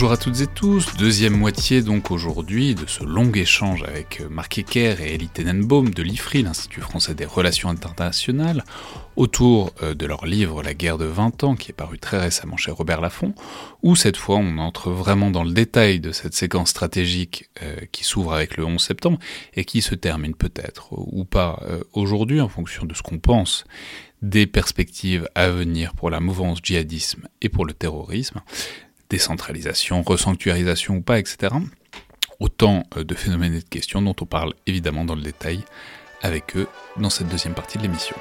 Bonjour à toutes et tous, deuxième moitié donc aujourd'hui de ce long échange avec Marc Ecker et Elie Tenenbaum de l'IFRI, l'Institut français des relations internationales, autour euh, de leur livre La guerre de 20 ans qui est paru très récemment chez Robert Laffont, où cette fois on entre vraiment dans le détail de cette séquence stratégique euh, qui s'ouvre avec le 11 septembre et qui se termine peut-être ou pas euh, aujourd'hui en fonction de ce qu'on pense des perspectives à venir pour la mouvance djihadisme et pour le terrorisme décentralisation, resanctuarisation ou pas, etc. Autant euh, de phénomènes et de questions dont on parle évidemment dans le détail avec eux dans cette deuxième partie de l'émission.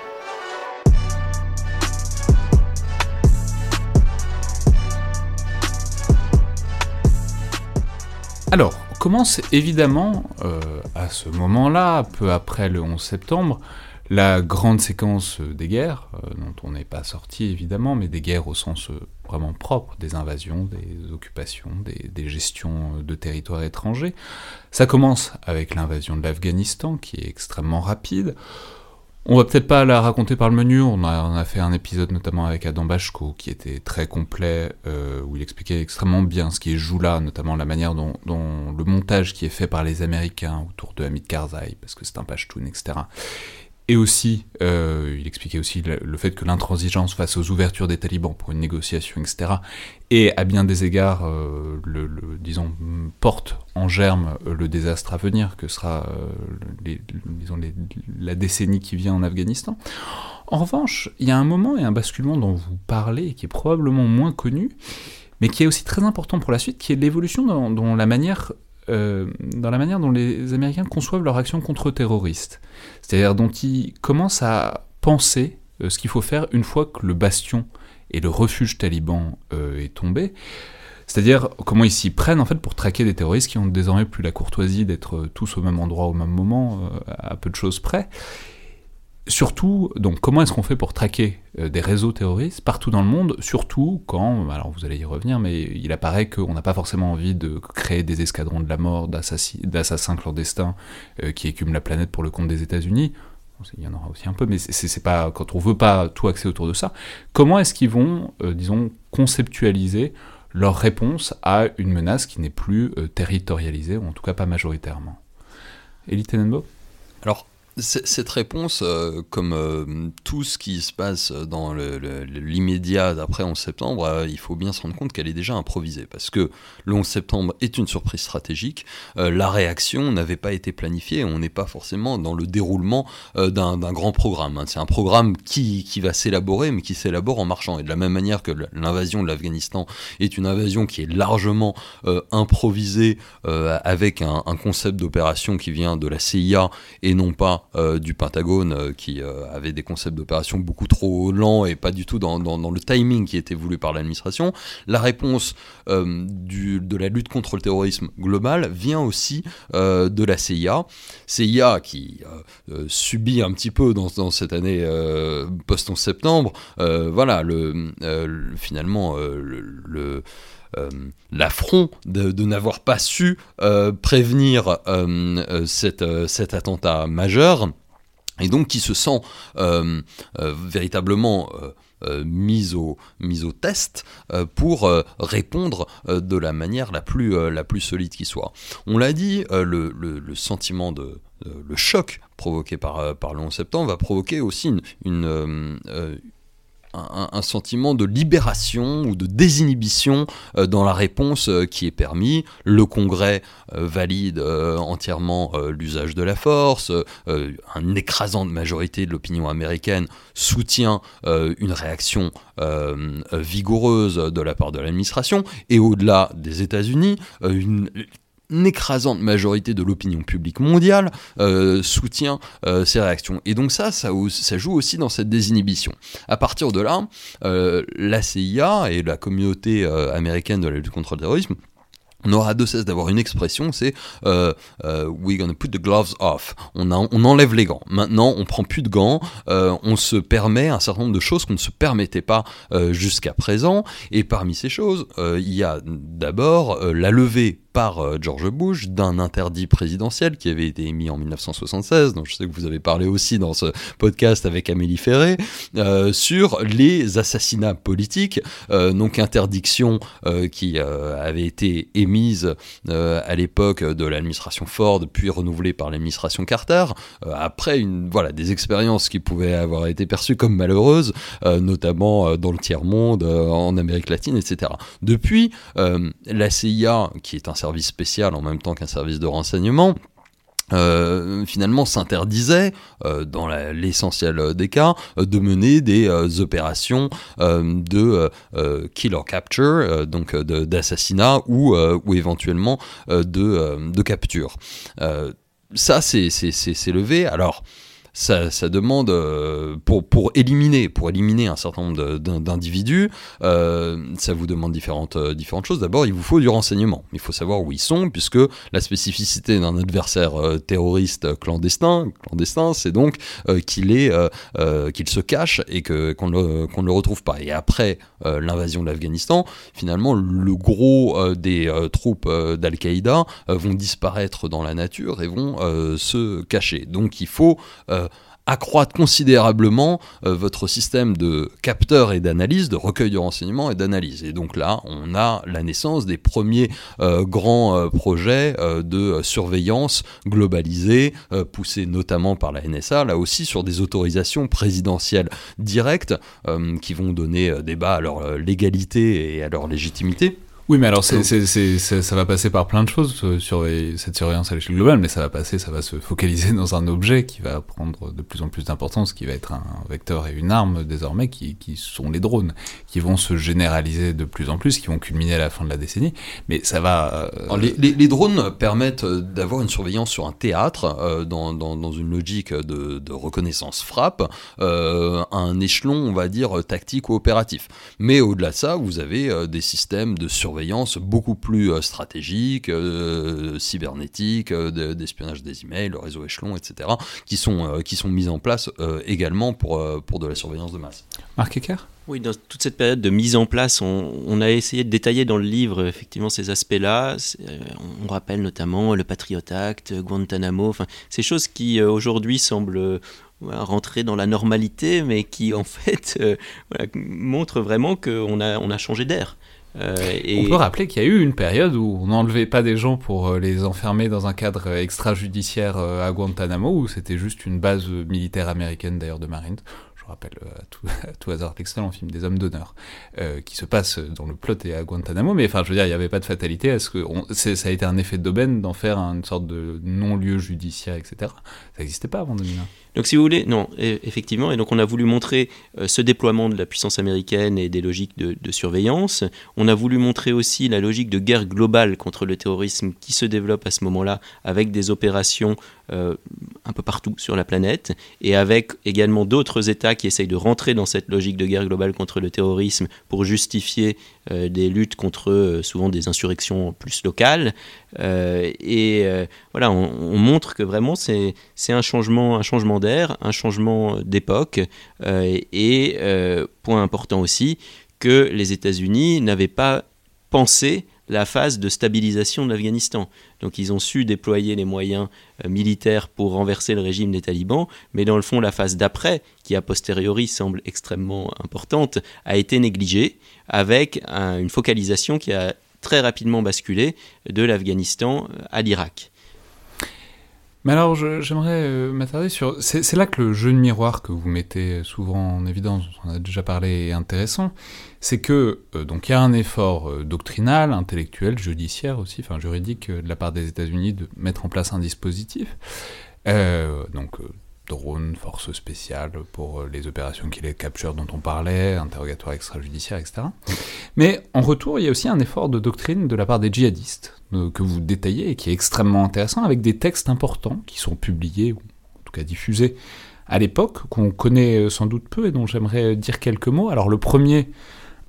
Alors, on commence évidemment euh, à ce moment-là, peu après le 11 septembre, la grande séquence des guerres, euh, dont on n'est pas sorti évidemment, mais des guerres au sens vraiment propre, des invasions, des occupations, des, gestions de territoires étrangers. Ça commence avec l'invasion de l'Afghanistan, qui est extrêmement rapide. On va peut-être pas la raconter par le menu, on a, fait un épisode notamment avec Adam Bashko qui était très complet, euh, où il expliquait extrêmement bien ce qui joue là, notamment la manière dont, le montage qui est fait par les Américains autour de Hamid Karzai, parce que c'est un Pashtun, etc. Et aussi, euh, il expliquait aussi le, fait que l'intransigeance face aux ouvertures des talibans pour une négociation, etc., et à bien des égards, euh, disons, porte en germe euh, le désastre à venir, que sera, la décennie qui vient en Afghanistan. En revanche, il y a un moment et un basculement dont vous parlez, qui est probablement moins connu, mais qui est aussi très important pour la suite, qui est l'évolution dans, la manière euh, dans la manière dont les Américains conçoivent leur action contre-terroriste. C'est-à-dire dont ils commencent à penser euh, ce qu'il faut faire une fois que le bastion et le refuge taliban euh, est tombé. C'est-à-dire comment ils s'y prennent en fait pour traquer des terroristes qui ont désormais plus la courtoisie d'être tous au même endroit au même moment, à peu de choses près surtout, donc, comment est-ce qu'on fait pour traquer euh, des réseaux terroristes partout dans le monde, surtout quand, alors vous allez y revenir, mais il apparaît qu'on n'a pas forcément envie de créer des escadrons de la mort, d'assassins clandestins euh, qui écument la planète pour le compte des États-Unis. Il y en aura aussi un peu, mais c'est pas quand on veut pas tout axer autour de ça. Comment est-ce qu'ils vont, euh, disons, conceptualiser leur réponse à une menace qui n'est plus territorialisée, ou en tout cas pas majoritairement? Elie Tenenbaum? Cette réponse, euh, comme euh, tout ce qui se passe dans l'immédiat d'après 11 septembre, euh, il faut bien se rendre compte qu'elle est déjà improvisée. Parce que le 11 septembre est une surprise stratégique. la réaction n'avait pas été planifiée. On n'est pas forcément dans le déroulement d'un grand programme. Hein. C'est un programme qui, va s'élaborer, mais qui s'élabore en marchant. Et de la même manière que l'invasion de l'Afghanistan est une invasion qui est largement improvisée avec un concept d'opération qui vient de la CIA et non pas euh, du Pentagone euh, qui euh, avait des concepts d'opération beaucoup trop lents et pas du tout dans, le timing qui était voulu par l'administration. La réponse de la lutte contre le terrorisme global vient aussi de la CIA. CIA qui subit un petit peu dans, cette année post-11 septembre, voilà, le, finalement, le l'affront de, n'avoir pas su prévenir cet attentat majeur et donc qui se sent véritablement mise, au, au test pour répondre de la manière la plus, la plus solide qui soit. On l'a dit, le, le, sentiment de, le choc provoqué par, par le 11 septembre va provoquer aussi une, un, sentiment de libération ou de désinhibition euh, dans la réponse euh, qui est permis. Le Congrès euh, valide entièrement l'usage de la force, une écrasante majorité de l'opinion américaine soutient une réaction vigoureuse de la part de l'administration, et au-delà des États-Unis, une une écrasante majorité de l'opinion publique mondiale euh, soutient euh, ces réactions. Et donc ça, ça, joue aussi dans cette désinhibition. À partir de là, euh, la CIA et la communauté américaine de la lutte contre le terrorisme on aura de cesse d'avoir une expression, c'est euh, euh, we're gonna put the gloves off. On, on, enlève les gants. Maintenant, on prend plus de gants. Euh, on se permet un certain nombre de choses qu'on ne se permettait pas euh, jusqu'à présent. Et parmi ces choses, euh, il y a d'abord la levée par George Bush d'un interdit présidentiel qui avait été émis en 1976, dont je sais que vous avez parlé aussi dans ce podcast avec Amélie Ferré, sur les assassinats politiques, donc interdiction qui avait été émise mise euh, à l'époque de l'administration Ford, puis renouvelée par l'administration Carter, euh, après une, voilà, des expériences qui pouvaient avoir été perçues comme malheureuses, euh, notamment dans le tiers-monde, en Amérique latine, etc. Depuis, la CIA, qui est un spécial en même temps qu'un service de renseignement, euh, finalement s'interdisait, euh, dans l'essentiel des cas, de mener des euh, opérations de kill or capture, donc d'assassinat ou, ou éventuellement de, de capture. ça, c'est levé. Alors, ça, demande euh, pour, pour éliminer pour éliminer un certain nombre d'individus, euh, ça vous demande différentes euh, différentes choses. D'abord, il vous faut du renseignement. Il faut savoir où ils sont, puisque la spécificité d'un adversaire terroriste clandestin, clandestin, c'est donc qu'il est qu'il se cache et que qu'on ne qu'on le retrouve pas. Et après l'invasion de l'Afghanistan, finalement, le gros des troupes d'Al-Qaïda vont disparaître dans la nature et vont se cacher. Donc, il faut accroître considérablement euh, votre système de capteurs et d'analyse, de recueil de renseignements et d'analyse. Et donc là, on a la naissance des premiers euh, grands euh, projets de surveillance globalisée, poussés notamment par la NSA, là aussi sur des autorisations présidentielles directes qui vont donner débat à leur légalité et à leur légitimité. Oui, mais alors c'est, ça va passer par plein de choses, sur cette surveillance à l'échelle globale, mais ça va passer, ça va se focaliser dans un objet qui va prendre de plus en plus d'importance, qui va être un vecteur et une arme désormais, qui, qui sont les drones, qui vont se généraliser de plus en plus, qui vont culminer à la fin de la décennie, mais ça va... Euh, les, les, drones permettent d'avoir une surveillance sur un théâtre, euh, dans, dans, dans, une logique de, de reconnaissance frappe, euh, un échelon, on va dire, tactique ou opératif. Mais au-delà de ça, vous avez des systèmes de surveillance beaucoup plus euh, stratégique, euh, cybernétique, euh, d'espionnage des emails, le réseau échelon, etc., qui sont, qui sont mises en place également pour, pour de la surveillance de masse. Marc Ecker? Oui, dans toute cette période de mise en place, on, a essayé de détailler dans le livre effectivement ces aspects-là. On rappelle notamment le Patriot Act, Guantanamo, enfin, ces choses qui aujourd'hui semblent rentrer dans la normalité, mais qui en fait montrent vraiment qu'on a, on a changé d'air. Euh, on peut rappeler qu'il y a eu une période où on n'enlevait pas des gens pour euh, les enfermer dans un cadre extrajudiciaire euh, à Guantanamo, où c'était juste une base militaire américaine d'ailleurs de Marines rappelle euh, à tout, à tout hasard l'excellent film des hommes d'honneur, euh, qui se passe dans le plot et à Guantanamo, mais enfin je veux dire, il n'y avait pas de fatalité, est-ce que ça a été un effet d'aubaine d'en faire une sorte de non-lieu judiciaire, etc. Ça n'existait pas avant 2001. Donc si vous voulez, non, e, effectivement, et donc on a voulu montrer euh, ce déploiement de la puissance américaine et des logiques de, surveillance, on a voulu montrer aussi la logique de guerre globale contre le terrorisme qui se développe à ce moment-là avec des opérations euh, un peu partout sur la planète, et avec également d'autres États qui essayent de rentrer dans cette logique de guerre globale contre le terrorisme pour justifier euh, des luttes contre souvent des insurrections plus locales. Et voilà, on, montre que vraiment c'est un changement, un changement d'air, un changement d'époque, et point important aussi, que les États-Unis n'avaient pas pensé la phase de stabilisation de l'Afghanistan. Donc ils ont su déployer les moyens euh, militaires pour renverser le régime des talibans, mais dans le fond la phase d'après, qui a posteriori semble extrêmement importante, a été négligée avec une focalisation qui a très rapidement basculé de l'Afghanistan à l'Irak. Mais alors, j'aimerais euh, m'attarder sur. C'est là que le jeu de miroir que vous mettez souvent en évidence, dont on a déjà parlé, est intéressant. C'est que euh, donc il y a un effort euh, doctrinal, intellectuel, judiciaire aussi, enfin juridique de la part des États-Unis de mettre en place un dispositif. donc drones, forces spéciales pour les opérations qui les capture dont on parlait, interrogatoire extrajudiciaire, etc. Mais en retour, il y a aussi un effort de doctrine de la part des djihadistes euh, que vous détaillez et qui est extrêmement intéressant avec des textes importants qui sont publiés, ou en tout cas diffusés à l'époque, qu'on connaît euh, sans doute peu et dont j'aimerais dire quelques mots. Alors le premier,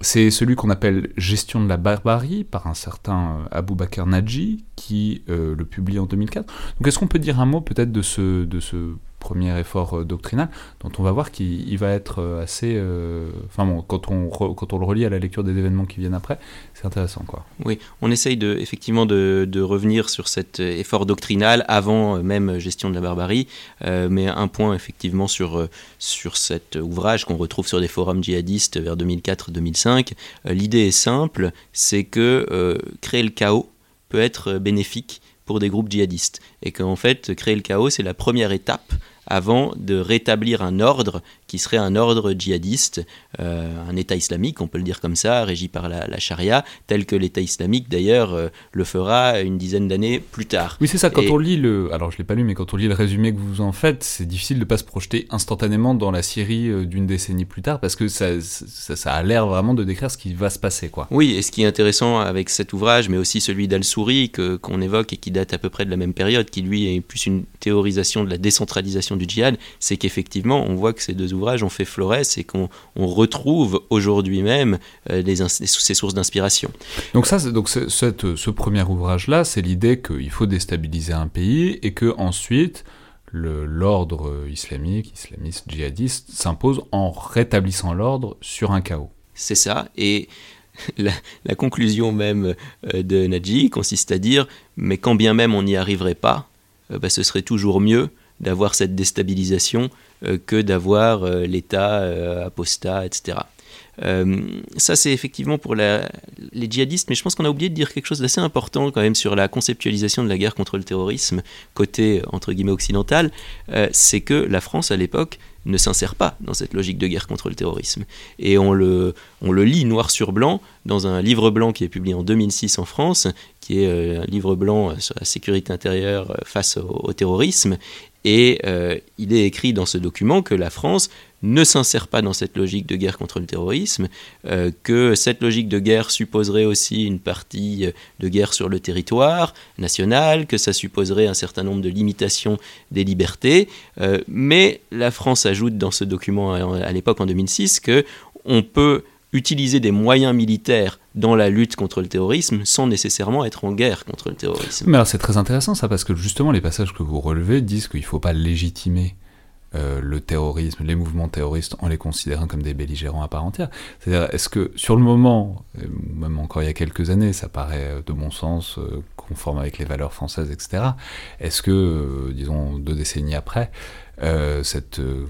c'est celui qu'on appelle Gestion de la barbarie par un certain euh, Abou Bakr Naji qui le publie en 2004. Donc est-ce qu'on peut dire un mot peut-être de ce, de ce premier effort euh, doctrinal, dont on va voir qu'il va être euh, assez... Euh, enfin bon, quand on, quand on le relie à la lecture des événements qui viennent après, c'est intéressant. quoi. Oui, on essaye de, effectivement de, de, revenir sur cet effort doctrinal avant même gestion de la barbarie, mais un point effectivement sur, sur cet ouvrage qu'on retrouve sur des forums djihadistes vers 2004-2005. L'idée est simple, c'est que créer le chaos peut être bénéfique pour des groupes djihadistes. Et qu'en fait, créer le chaos, c'est la première étape avant de rétablir un ordre qui serait un ordre djihadiste, euh, un État islamique, on peut le dire comme ça, régi par la, charia, tel que l'État islamique d'ailleurs euh, le fera une dizaine d'années plus tard. Oui, c'est ça, quand on lit le. Alors je l'ai pas lu, mais quand on lit le résumé que vous en faites, c'est difficile de ne pas se projeter instantanément dans la Syrie euh, d'une décennie plus tard, parce que ça, ça, a l'air vraiment de décrire ce qui va se passer. quoi. Oui, et ce qui est intéressant avec cet ouvrage, mais aussi celui d'Al-Souri qu'on évoque et qui date à peu près de la même période, qui lui est plus une théorisation de la décentralisation du djihad, c'est qu'effectivement, on voit que ces deux ouvrages ont fait florès et qu'on retrouve aujourd'hui même euh, ces sources d'inspiration. Donc ça, donc ce premier ouvrage-là, c'est l'idée qu'il faut déstabiliser un pays et que ensuite l'ordre islamique, islamiste, djihadiste s'impose en rétablissant l'ordre sur un chaos. C'est ça, et la, conclusion même euh, de Nadji consiste à dire, mais quand bien même on n'y arriverait pas, euh, bah, ce serait toujours mieux d'avoir cette déstabilisation euh, que d'avoir euh, l'État euh, apostat, etc. ça, c'est effectivement pour les djihadistes, mais je pense qu'on a oublié de dire quelque chose d'assez important quand même sur la conceptualisation de la guerre contre le terrorisme, côté entre guillemets occidental, c'est que la France à l'époque ne s'insère pas dans cette logique de guerre contre le terrorisme. Et on le, on le lit noir sur blanc dans un livre blanc qui est publié en 2006 en France, qui est un livre blanc sur la sécurité intérieure face au terrorisme, et euh, il est écrit dans ce document que la France ne s'insère pas dans cette logique de guerre contre le terrorisme, euh, que cette logique de guerre supposerait aussi une partie euh, de guerre sur le territoire national, que ça supposerait un certain nombre de limitations des libertés. mais la France ajoute dans ce document à, l'époque en 2006 que on peut utiliser des moyens militaires dans la lutte contre le terrorisme sans nécessairement être en guerre contre le terrorisme. Mais c'est très intéressant ça, parce que justement les passages que vous relevez disent qu'il ne faut pas légitimer euh, le terrorisme, les mouvements terroristes en les considérant comme des belligérants à part entière. C'est-à-dire, est-ce que sur le moment, même encore il y a quelques années, ça paraît de bon sens, euh, conforme avec les valeurs françaises, etc. Est-ce que, euh, disons, deux décennies après, euh, cette, euh,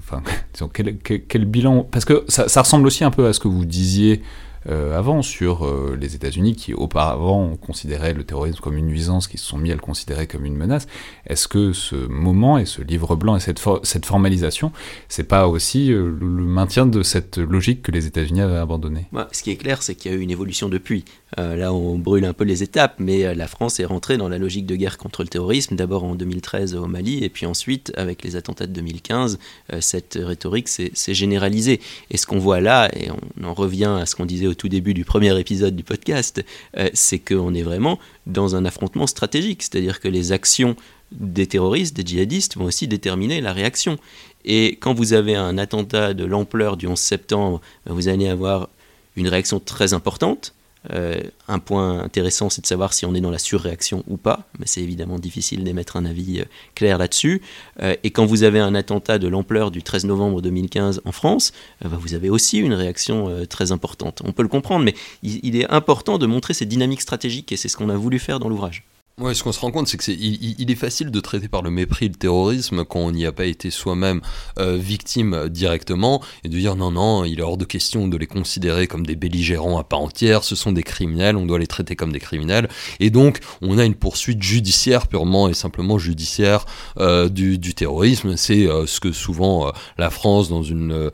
quel, bilan? Parce que ça, ressemble aussi un peu à ce que vous disiez euh, avant sur euh, les États-Unis qui auparavant considéraient le terrorisme comme une nuisance, qui se sont mis à le considérer comme une menace. Est-ce que ce moment et ce livre blanc et cette, cette formalisation, c'est pas aussi euh, le, maintien de cette logique que les États-Unis avaient abandonnée? Ce qui est clair, c'est qu'il y a eu une évolution depuis. là, on brûle un peu les étapes, mais la France est rentrée dans la logique de guerre contre le terrorisme, d'abord en 2013 au Mali, et puis ensuite, avec les attentats de 2015, cette rhétorique s'est généralisée. Et ce qu'on voit là, et on en revient à ce qu'on disait au tout début du premier épisode du podcast, euh, c'est qu'on est vraiment dans un affrontement stratégique, c'est-à-dire que les actions des terroristes, des djihadistes vont aussi déterminer la réaction. Et quand vous avez un attentat de l'ampleur du 11 septembre, ben, vous allez avoir une réaction très importante, Euh, un point intéressant, c'est de savoir si on est dans la surréaction ou pas, mais c'est évidemment difficile d'émettre un avis euh, clair là-dessus. Euh, et quand vous avez un attentat de l'ampleur du 13 novembre 2015 en France, bah, vous avez aussi une réaction très importante. On peut le comprendre, mais il, est important de montrer ces dynamiques stratégiques, et c'est ce qu'on a voulu faire dans l'ouvrage. Ouais, ce qu'on se rend compte, c'est que il, est facile de traiter par le mépris le terrorisme quand on n'y a pas été soi-même euh, victime directement et de dire non, non, il est hors de question de les considérer comme des belligérants à part entière, ce sont des criminels, on doit les traiter comme des criminels. Et donc, on a une poursuite judiciaire, purement et simplement judiciaire, euh, du, terrorisme. C'est euh, ce que souvent la France, dans une,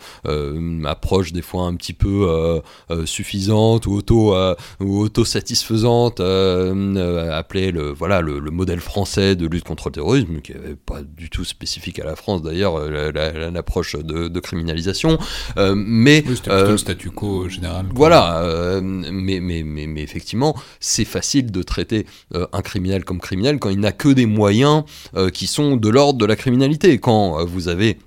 approche des fois un petit peu suffisante ou auto, auto-satisfaisante, appelait le voilà, le, modèle français de lutte contre le terrorisme, qui n'est pas du tout spécifique à la France d'ailleurs, euh, l'approche de, criminalisation. Euh, mais c'était plutôt le euh, statu quo général. Voilà, mais, mais, mais, mais, effectivement, c'est facile de traiter un criminel comme criminel quand il n'a que des moyens qui sont de l'ordre de la criminalité. Quand vous avez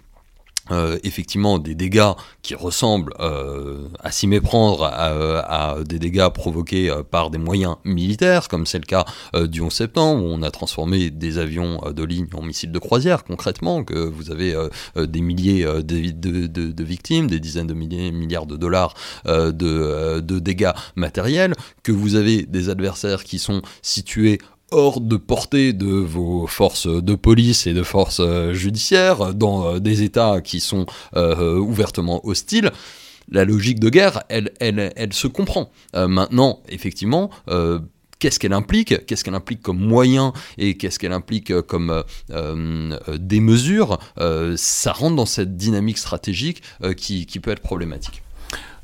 euh, effectivement des dégâts qui ressemblent euh, à s'y méprendre à, des dégâts provoqués euh, par des moyens militaires, comme c'est le cas du 11 septembre, où on a transformé des avions de ligne en missiles de croisière, concrètement, que vous avez des milliers de, victimes, des dizaines de milliards de dollars de dégâts matériels, que vous avez des adversaires qui sont situés hors de portée de vos forces de police et de forces euh, judiciaires dans euh, des États qui sont euh, ouvertement hostiles, la logique de guerre, elle, elle, elle se comprend. maintenant, effectivement, qu'est-ce qu'elle implique, qu'est-ce qu'elle implique comme moyen et qu'est-ce qu'elle implique comme des mesures, ça rentre dans cette dynamique stratégique qui, qui, peut être problématique.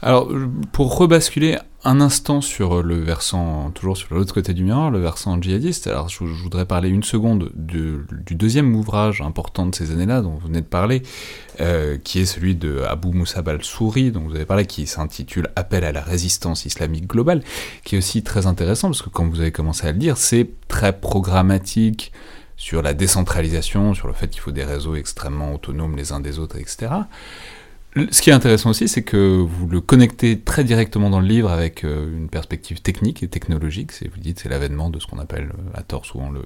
Alors, pour rebasculer un instant sur le versant, toujours sur l'autre côté du miroir, le versant djihadiste, alors je, voudrais parler une seconde du deuxième ouvrage important de ces années-là, dont vous venez de parler, euh, qui est celui de Abu Moussab al-Souri, dont vous avez parlé, qui s'intitule Appel à la résistance islamique globale, qui est aussi très intéressant, parce que quand vous avez commencé à le lire, c'est très programmatique, sur la décentralisation, sur le fait qu'il faut des réseaux extrêmement autonomes les uns des autres, etc. Ce qui est intéressant aussi, c'est que vous le connectez très directement dans le livre avec euh, une perspective technique et technologique. C'est, vous dites, c'est l'avènement de ce qu'on appelle euh, à tort souvent le,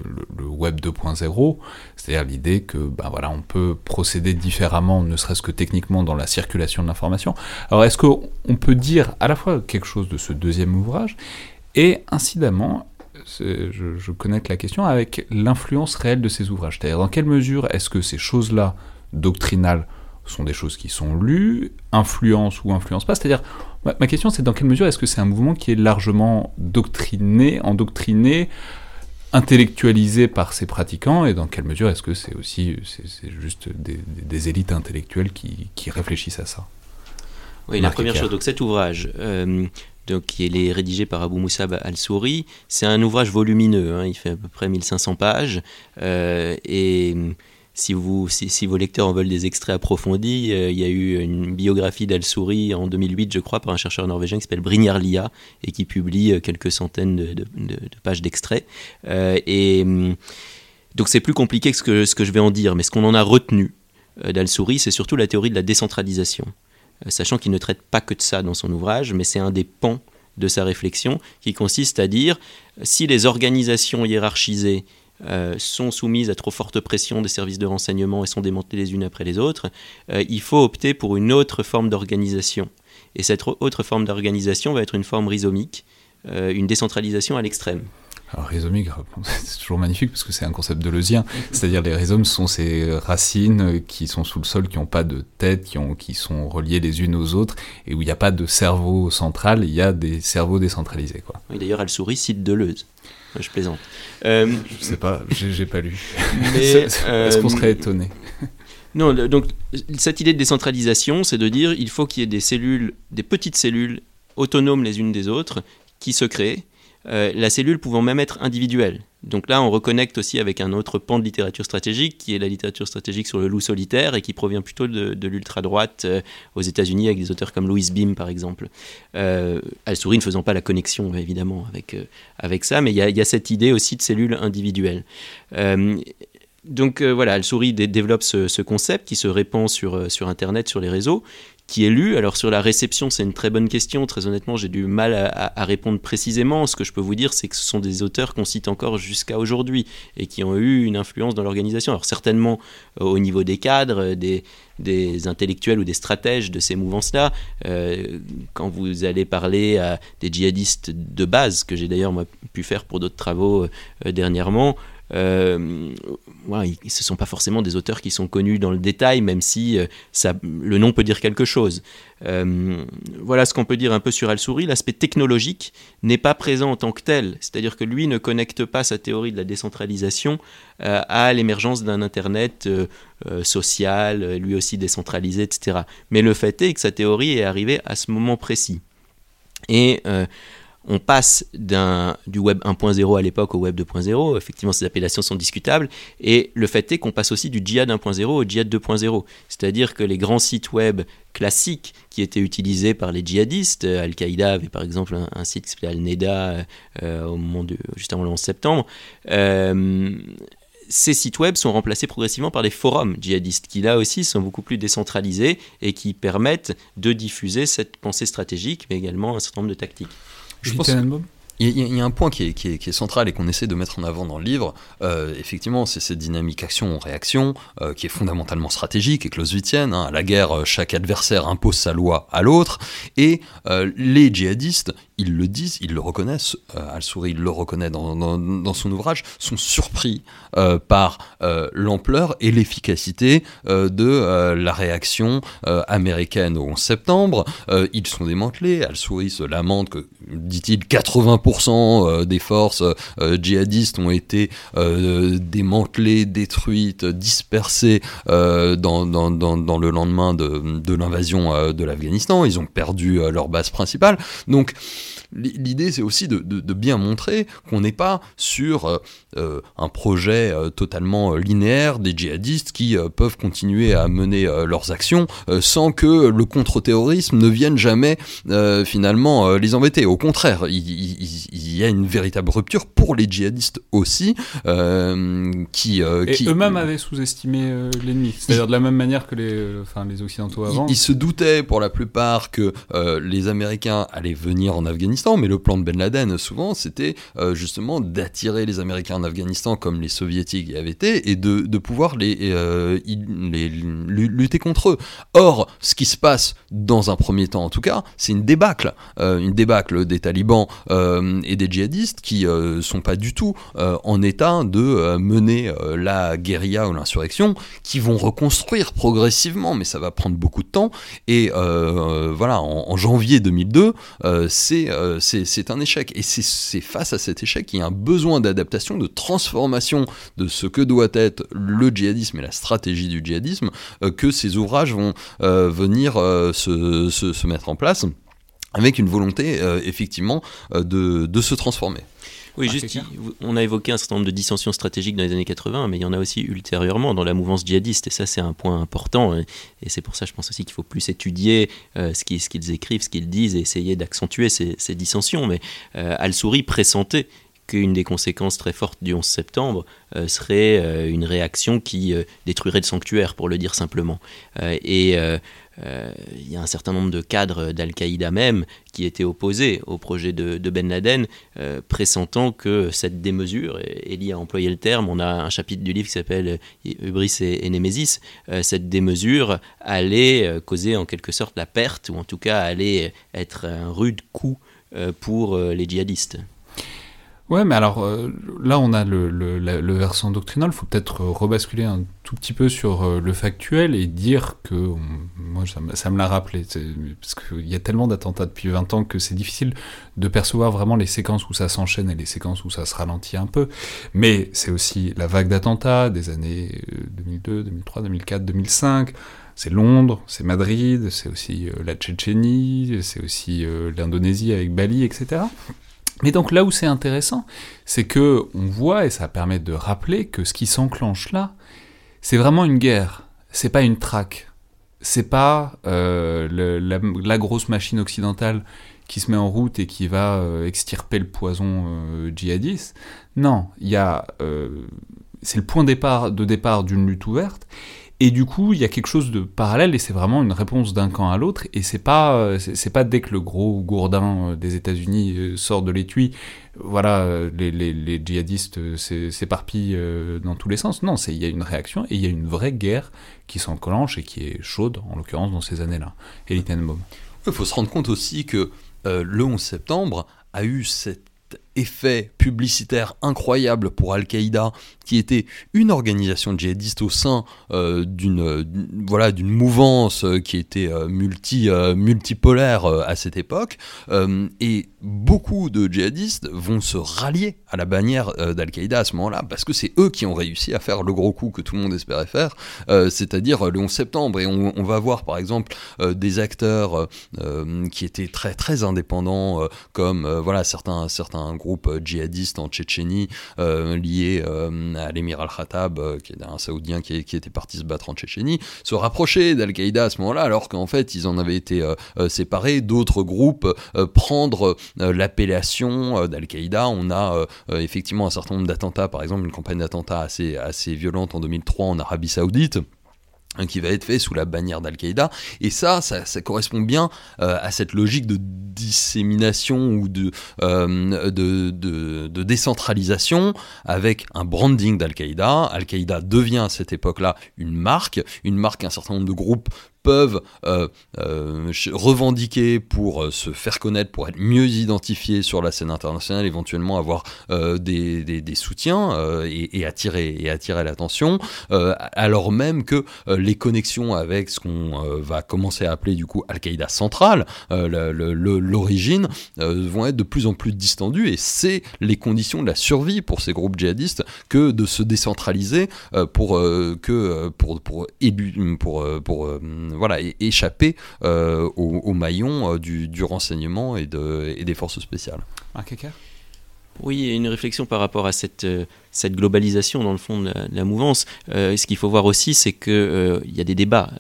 web 2.0, c'est-à-dire l'idée que, ben voilà, on peut procéder différemment, ne serait-ce que techniquement, dans la circulation de l'information. Alors, est-ce qu'on peut dire à la fois quelque chose de ce deuxième ouvrage et incidemment je, je connecte la question avec l'influence réelle de ces ouvrages. C'est-à-dire dans quelle mesure est-ce que ces choses-là doctrinales sont des choses qui sont lues, influencent ou influencent pas. C'est-à-dire, ma question c'est dans quelle mesure est-ce que c'est un mouvement qui est largement doctriné, endoctriné, intellectualisé par ses pratiquants, et dans quelle mesure est-ce que c'est aussi c'est, juste des, élites intellectuelles qui, réfléchissent à ça? Oui, la première chose, donc cet ouvrage, euh, donc, qui est rédigé par Abou Moussab al-Souri, c'est un ouvrage volumineux, hein, il fait à peu près 1500 pages, euh, et si, vous, si, vos lecteurs en veulent des extraits approfondis, euh, il y a eu une biographie d'Al-Souri en 2008, je crois, par un chercheur norvégien qui s'appelle Brynjar Lia et qui publie euh, quelques centaines de, pages d'extraits. Euh, et hum, donc c'est plus compliqué que ce, que ce que je vais en dire, mais ce qu'on en a retenu d'Al-Souri, c'est surtout la théorie de la décentralisation. sachant qu'il ne traite pas que de ça dans son ouvrage, mais c'est un des pans de sa réflexion qui consiste à dire si les organisations hiérarchisées euh, sont soumises à trop forte pression des services de renseignement et sont démantelées les unes après les autres, euh, il faut opter pour une autre forme d'organisation. Et cette autre forme d'organisation va être une forme rhizomique, euh, une décentralisation à l'extrême. Alors rhizomique, c'est toujours magnifique parce que c'est un concept de leusien, c'est-à-dire les rhizomes sont ces racines qui sont sous le sol, qui n'ont pas de tête, qui, ont, qui sont reliées les unes aux autres, et où il n'y a pas de cerveau central, il y a des cerveaux décentralisés. Quoi. Oui, D'ailleurs, elle sourit cite Deleuze. Je plaisante. Euh, je sais pas, j'ai pas lu. Est-ce qu'on serait étonné? Non, donc cette idée de décentralisation, c'est de dire il faut qu'il y ait des cellules, des petites cellules autonomes les unes des autres, qui se créent euh, la cellule pouvant même être individuelle. Donc là, on reconnecte aussi avec un autre pan de littérature stratégique, qui est la littérature stratégique sur le loup solitaire, et qui provient plutôt de, l'ultra-droite euh, aux États-Unis, avec des auteurs comme Louis Beam, par exemple. Euh, Al-Souri ne faisant pas la connexion, évidemment, avec, euh, avec ça, mais il y, a cette idée aussi de cellule individuelle. donc voilà, Al-Souri développe ce, concept qui se répand sur, sur Internet, sur les réseaux, qui est lu. Alors sur la réception, c'est une très bonne question. Très honnêtement, j'ai du mal à, répondre précisément. Ce que je peux vous dire, c'est que ce sont des auteurs qu'on cite encore jusqu'à aujourd'hui et qui ont eu une influence dans l'organisation. Alors certainement euh, au niveau des cadres, des, des intellectuels ou des stratèges de ces mouvances-là. Euh, quand vous allez parler à des djihadistes de base, que j'ai d'ailleurs pu faire pour d'autres travaux euh, dernièrement, euh, ce ne sont pas forcément des auteurs qui sont connus dans le détail, même si euh, ça, le nom peut dire quelque chose. Euh, voilà ce qu'on peut dire un peu sur Al-Souri. L'aspect technologique n'est pas présent en tant que tel, c'est-à-dire que lui ne connecte pas sa théorie de la décentralisation euh, à l'émergence d'un Internet social, lui aussi décentralisé, etc. Mais le fait est que sa théorie est arrivée à ce moment précis. Et on passe du web 1.0 à l'époque au web 2.0. Effectivement, ces appellations sont discutables. Et le fait est qu'on passe aussi du djihad 1.0 au djihad 2.0. C'est-à-dire que les grands sites web classiques qui étaient utilisés par les djihadistes, euh, Al-Qaïda avait par exemple un, site qui s'appelait Al-Neda euh, au moment de, juste avant le 11 septembre. Euh, ces sites web sont remplacés progressivement par des forums djihadistes qui là aussi sont beaucoup plus décentralisés et qui permettent de diffuser cette pensée stratégique mais également un certain nombre de tactiques. Je pense il y, a un point qui est, central et qu'on essaie de mettre en avant dans le livre. Euh, effectivement, c'est cette dynamique action-réaction euh, qui est fondamentalement stratégique et clausewitzienne. Hein. À la guerre, euh, chaque adversaire impose sa loi à l'autre. Et les djihadistes, ils le disent, ils le reconnaissent, euh, Al-Souri le reconnaît dans, son ouvrage, sont surpris euh, par euh, l'ampleur et l'efficacité de la réaction américaine au 11 septembre. ils sont démantelés, Al-Souri se lamente que, dit-il, 80% des forces djihadistes ont été démantelées, détruites, dispersées dans, le lendemain de, de l'invasion de l'Afghanistan. Ils ont perdu leur base principale. Donc, L'idée, c'est aussi de, bien montrer qu'on n'est pas sur euh, un projet euh, totalement linéaire des djihadistes qui peuvent continuer à mener leurs actions sans que le contre-terrorisme ne vienne jamais finalement les embêter. Au contraire, il, y a une véritable rupture pour les djihadistes aussi, qui, Et eux-mêmes avaient sous-estimé l'ennemi, c'est-à-dire de la même manière que les, enfin, les Occidentaux avant. Ils, se doutaient pour la plupart que les Américains allaient venir en Afghanistan mais le plan de Ben Laden, souvent, c'était euh, justement d'attirer les Américains Afghanistan comme les Soviétiques y avaient été, et de, pouvoir les, euh, lutter contre eux. Or, ce qui se passe dans un premier temps, en tout cas, c'est une débâcle, euh, une débâcle des talibans et des djihadistes qui sont pas du tout en état de mener la guérilla ou l'insurrection, qui vont reconstruire progressivement, mais ça va prendre beaucoup de temps. Et voilà, en, en janvier 2002, c'est euh, c'est un échec. Et c'est face à cet échec qu'il y a un besoin d'adaptation, de transformation de ce que doit être le djihadisme et la stratégie du djihadisme euh, que ces ouvrages vont euh, venir se, mettre en place avec une volonté effectivement de se transformer. Oui, juste, on a évoqué un certain nombre de dissensions stratégiques dans les années 80, mais il y en a aussi ultérieurement dans la mouvance djihadiste, et ça c'est un point important, et, c'est pour ça je pense aussi qu'il faut plus étudier euh, ce qu'ils écrivent, ce qu'ils disent, et essayer d'accentuer ces, dissensions. Mais euh, Al-Souri pressentait qu'une des conséquences très fortes du 11 septembre euh, serait une réaction qui détruirait le sanctuaire, pour le dire simplement. et euh, il y a un certain nombre de cadres d'Al-Qaïda même qui étaient opposés au projet de, Ben Laden, euh, pressentant que cette démesure, Elie a employé le terme, on a un chapitre du livre qui s'appelle Hubris et, et Némésis, euh, cette démesure allait causer en quelque sorte la perte, ou en tout cas allait être un rude coup pour les djihadistes. Ouais, mais alors euh, là, on a le, le, versant doctrinal. Il faut peut-être rebasculer un tout petit peu sur euh, le factuel et dire que, moi, ça, me l'a rappelé, parce qu'il y a tellement d'attentats depuis 20 ans que c'est difficile de percevoir vraiment les séquences où ça s'enchaîne et les séquences où ça se ralentit un peu. Mais c'est aussi la vague d'attentats des années 2002, 2003, 2004, 2005 c'est Londres, c'est Madrid, c'est aussi euh, la Tchétchénie, c'est aussi l'Indonésie avec Bali, etc. Mais donc là où c'est intéressant, c'est que on voit et ça permet de rappeler que ce qui s'enclenche là, c'est vraiment une guerre. C'est pas une traque. C'est pas euh, la, grosse machine occidentale qui se met en route et qui va euh, extirper le poison euh, djihadiste. Non, il y a c'est le point départ, de départ d'une lutte ouverte Et du coup, il y a quelque chose de parallèle et c'est vraiment une réponse d'un camp à l'autre. Et c'est pas, c'est pas dès que le gros gourdin des États-Unis sort de l'étui, voilà, les, djihadistes s'éparpillent dans tous les sens. Non, il y a une réaction et il y a une vraie guerre qui s'enclenche et qui est chaude, en l'occurrence dans ces années-là. Et Il faut se rendre compte aussi que le 11 septembre a eu cet effet publicitaire incroyable pour Al-Qaïda, qui était une organisation djihadiste au sein euh, d'une voilà d'une mouvance euh, qui était euh, multi multipolaire à cette époque, et beaucoup de djihadistes vont se rallier à la bannière d'Al-Qaïda à ce moment-là, parce que c'est eux qui ont réussi à faire le gros coup que tout le monde espérait faire, c'est-à-dire le 11 septembre, et on, on, va voir par exemple des acteurs qui étaient très très indépendants, comme voilà certains certains groupes djihadistes en Tchétchénie liés à l'émir al-Khattab, qui est un saoudien qui, était parti se battre en Tchétchénie, se rapprocher d'Al-Qaïda à ce moment-là, alors qu'en fait ils en avaient été séparés, d'autres groupes prendre l'appellation d'Al-Qaïda. On a effectivement un certain nombre d'attentats, par exemple une campagne d'attentats assez, assez violente en 2003 en Arabie Saoudite. Qui va être fait sous la bannière d'Al-Qaïda. Et ça, ça, correspond bien euh, à cette logique de dissémination ou euh, de, de, de, décentralisation avec un branding d'Al-Qaïda. Al-Qaïda devient à cette époque-là une marque, une marque qu'un certain nombre de groupes peuvent euh, euh, revendiquer pour euh, se faire connaître, pour être mieux identifiés sur la scène internationale, éventuellement avoir des, soutiens et, attirer, et attirer l'attention, alors même que les connexions avec ce qu'on va commencer à appeler du coup Al-Qaïda centrale, l'origine, vont être de plus en plus distendues et c'est les conditions de la survie pour ces groupes djihadistes que de se décentraliser pour que pour, pour voilà, échapper euh, aux, maillons euh, du, renseignement et, de, et des forces spéciales. Marc oui, une réflexion par rapport à cette, euh, cette globalisation dans le fond de la, mouvance. ce qu'il faut voir aussi, c'est qu'il il y a des débats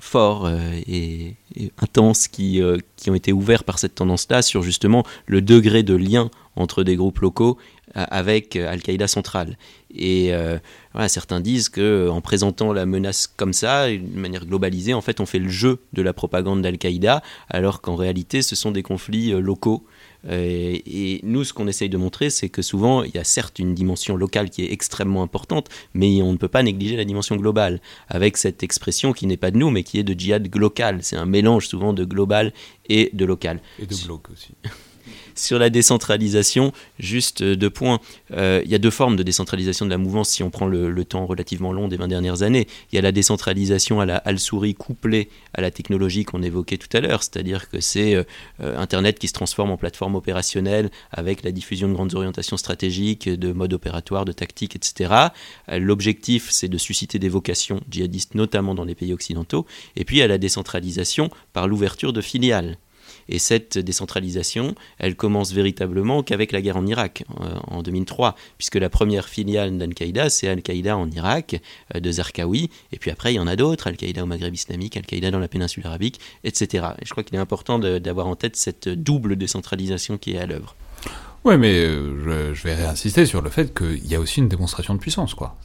forts et, intenses qui, qui ont été ouverts par cette tendance-là sur justement le degré de lien entre des groupes locaux avec Al-Qaïda centrale. Et euh, voilà, certains disent que euh, en présentant la menace comme ça, d'une manière globalisée, en fait, on fait le jeu de la propagande d'Al-Qaïda, alors qu'en réalité, ce sont des conflits euh, locaux. Et, nous, ce qu'on essaye de montrer, c'est que souvent, il y a certes une dimension locale qui est extrêmement importante, mais on ne peut pas négliger la dimension globale, avec cette expression qui n'est pas de nous, mais qui est de djihad local. C'est un mélange souvent de global et de local. Et de bloc aussi. Sur la décentralisation, juste deux points. Euh, il y a deux formes de décentralisation de la mouvance si on prend le, temps relativement long des 20 dernières années. Il y a la décentralisation à la Al-Souri couplée à la technologie qu'on évoquait tout à l'heure, c'est-à-dire que c'est euh, Internet qui se transforme en plateforme opérationnelle avec la diffusion de grandes orientations stratégiques, de modes opératoires, de tactiques, etc. Euh, l'objectif, c'est de susciter des vocations djihadistes, notamment dans les pays occidentaux. Et puis, a la décentralisation par l'ouverture de filiales. Et cette décentralisation, elle commence véritablement qu'avec la guerre en Irak euh, en 2003, puisque la première filiale d'Al-Qaïda, c'est Al-Qaïda en Irak, euh, de Zarqawi, et puis après il y en a d'autres, Al-Qaïda au Maghreb islamique, Al-Qaïda dans la péninsule arabique, etc. Et je crois qu'il est important d'avoir en tête cette double décentralisation qui est à l'œuvre. Ouais, mais euh, je, vais réinsister sur le fait qu'il y a aussi une démonstration de puissance, quoi.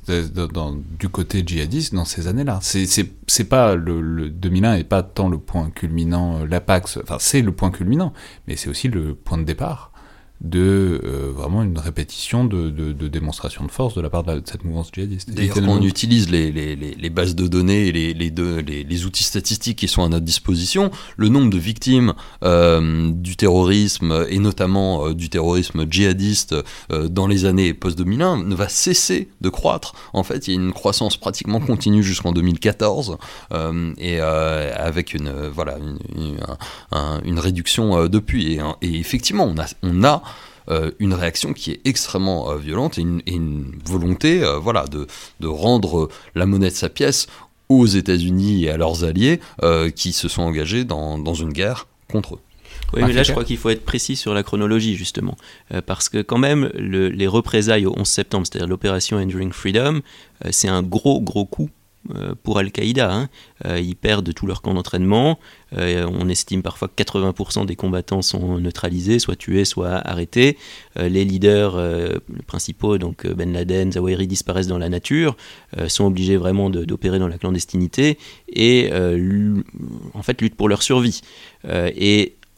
Du côté djihadiste, dans ces années-là. C'est pas le, le 2001 et pas tant le point culminant, euh, l'APAX, enfin c'est le point culminant, mais c'est aussi le point de départ de euh, vraiment une répétition de, de, démonstration de force de la part de, cette mouvance djihadiste. D'ailleurs, on utilise les, les, les, bases de données et les, les, les, outils statistiques qui sont à notre disposition, le nombre de victimes euh, du terrorisme, et notamment euh, du terrorisme djihadiste dans les années post-2001, ne va cesser de croître. En fait, il y a une croissance pratiquement continue jusqu'en 2014, et avec une, voilà, une, une, réduction depuis. Et, et, effectivement, on a, on a euh, une réaction qui est extrêmement euh, violente et une, volonté euh, voilà, de, de, rendre la monnaie de sa pièce aux États-Unis et à leurs alliés qui se sont engagés dans, dans une guerre contre eux. Oui, mais là, je crois qu'il faut être précis sur la chronologie, justement. parce que, quand même, les représailles au 11 septembre, c'est-à-dire l'opération Enduring Freedom, c'est un gros, gros coup pour Al-Qaïda. Hein. ils perdent tout leur camp d'entraînement. on estime parfois que 80% des combattants sont neutralisés, soit tués, soit arrêtés. les leaders principaux, donc Ben Laden, Zawahiri, disparaissent dans la nature, sont obligés vraiment d'opérer dans la clandestinité et en fait luttent pour leur survie.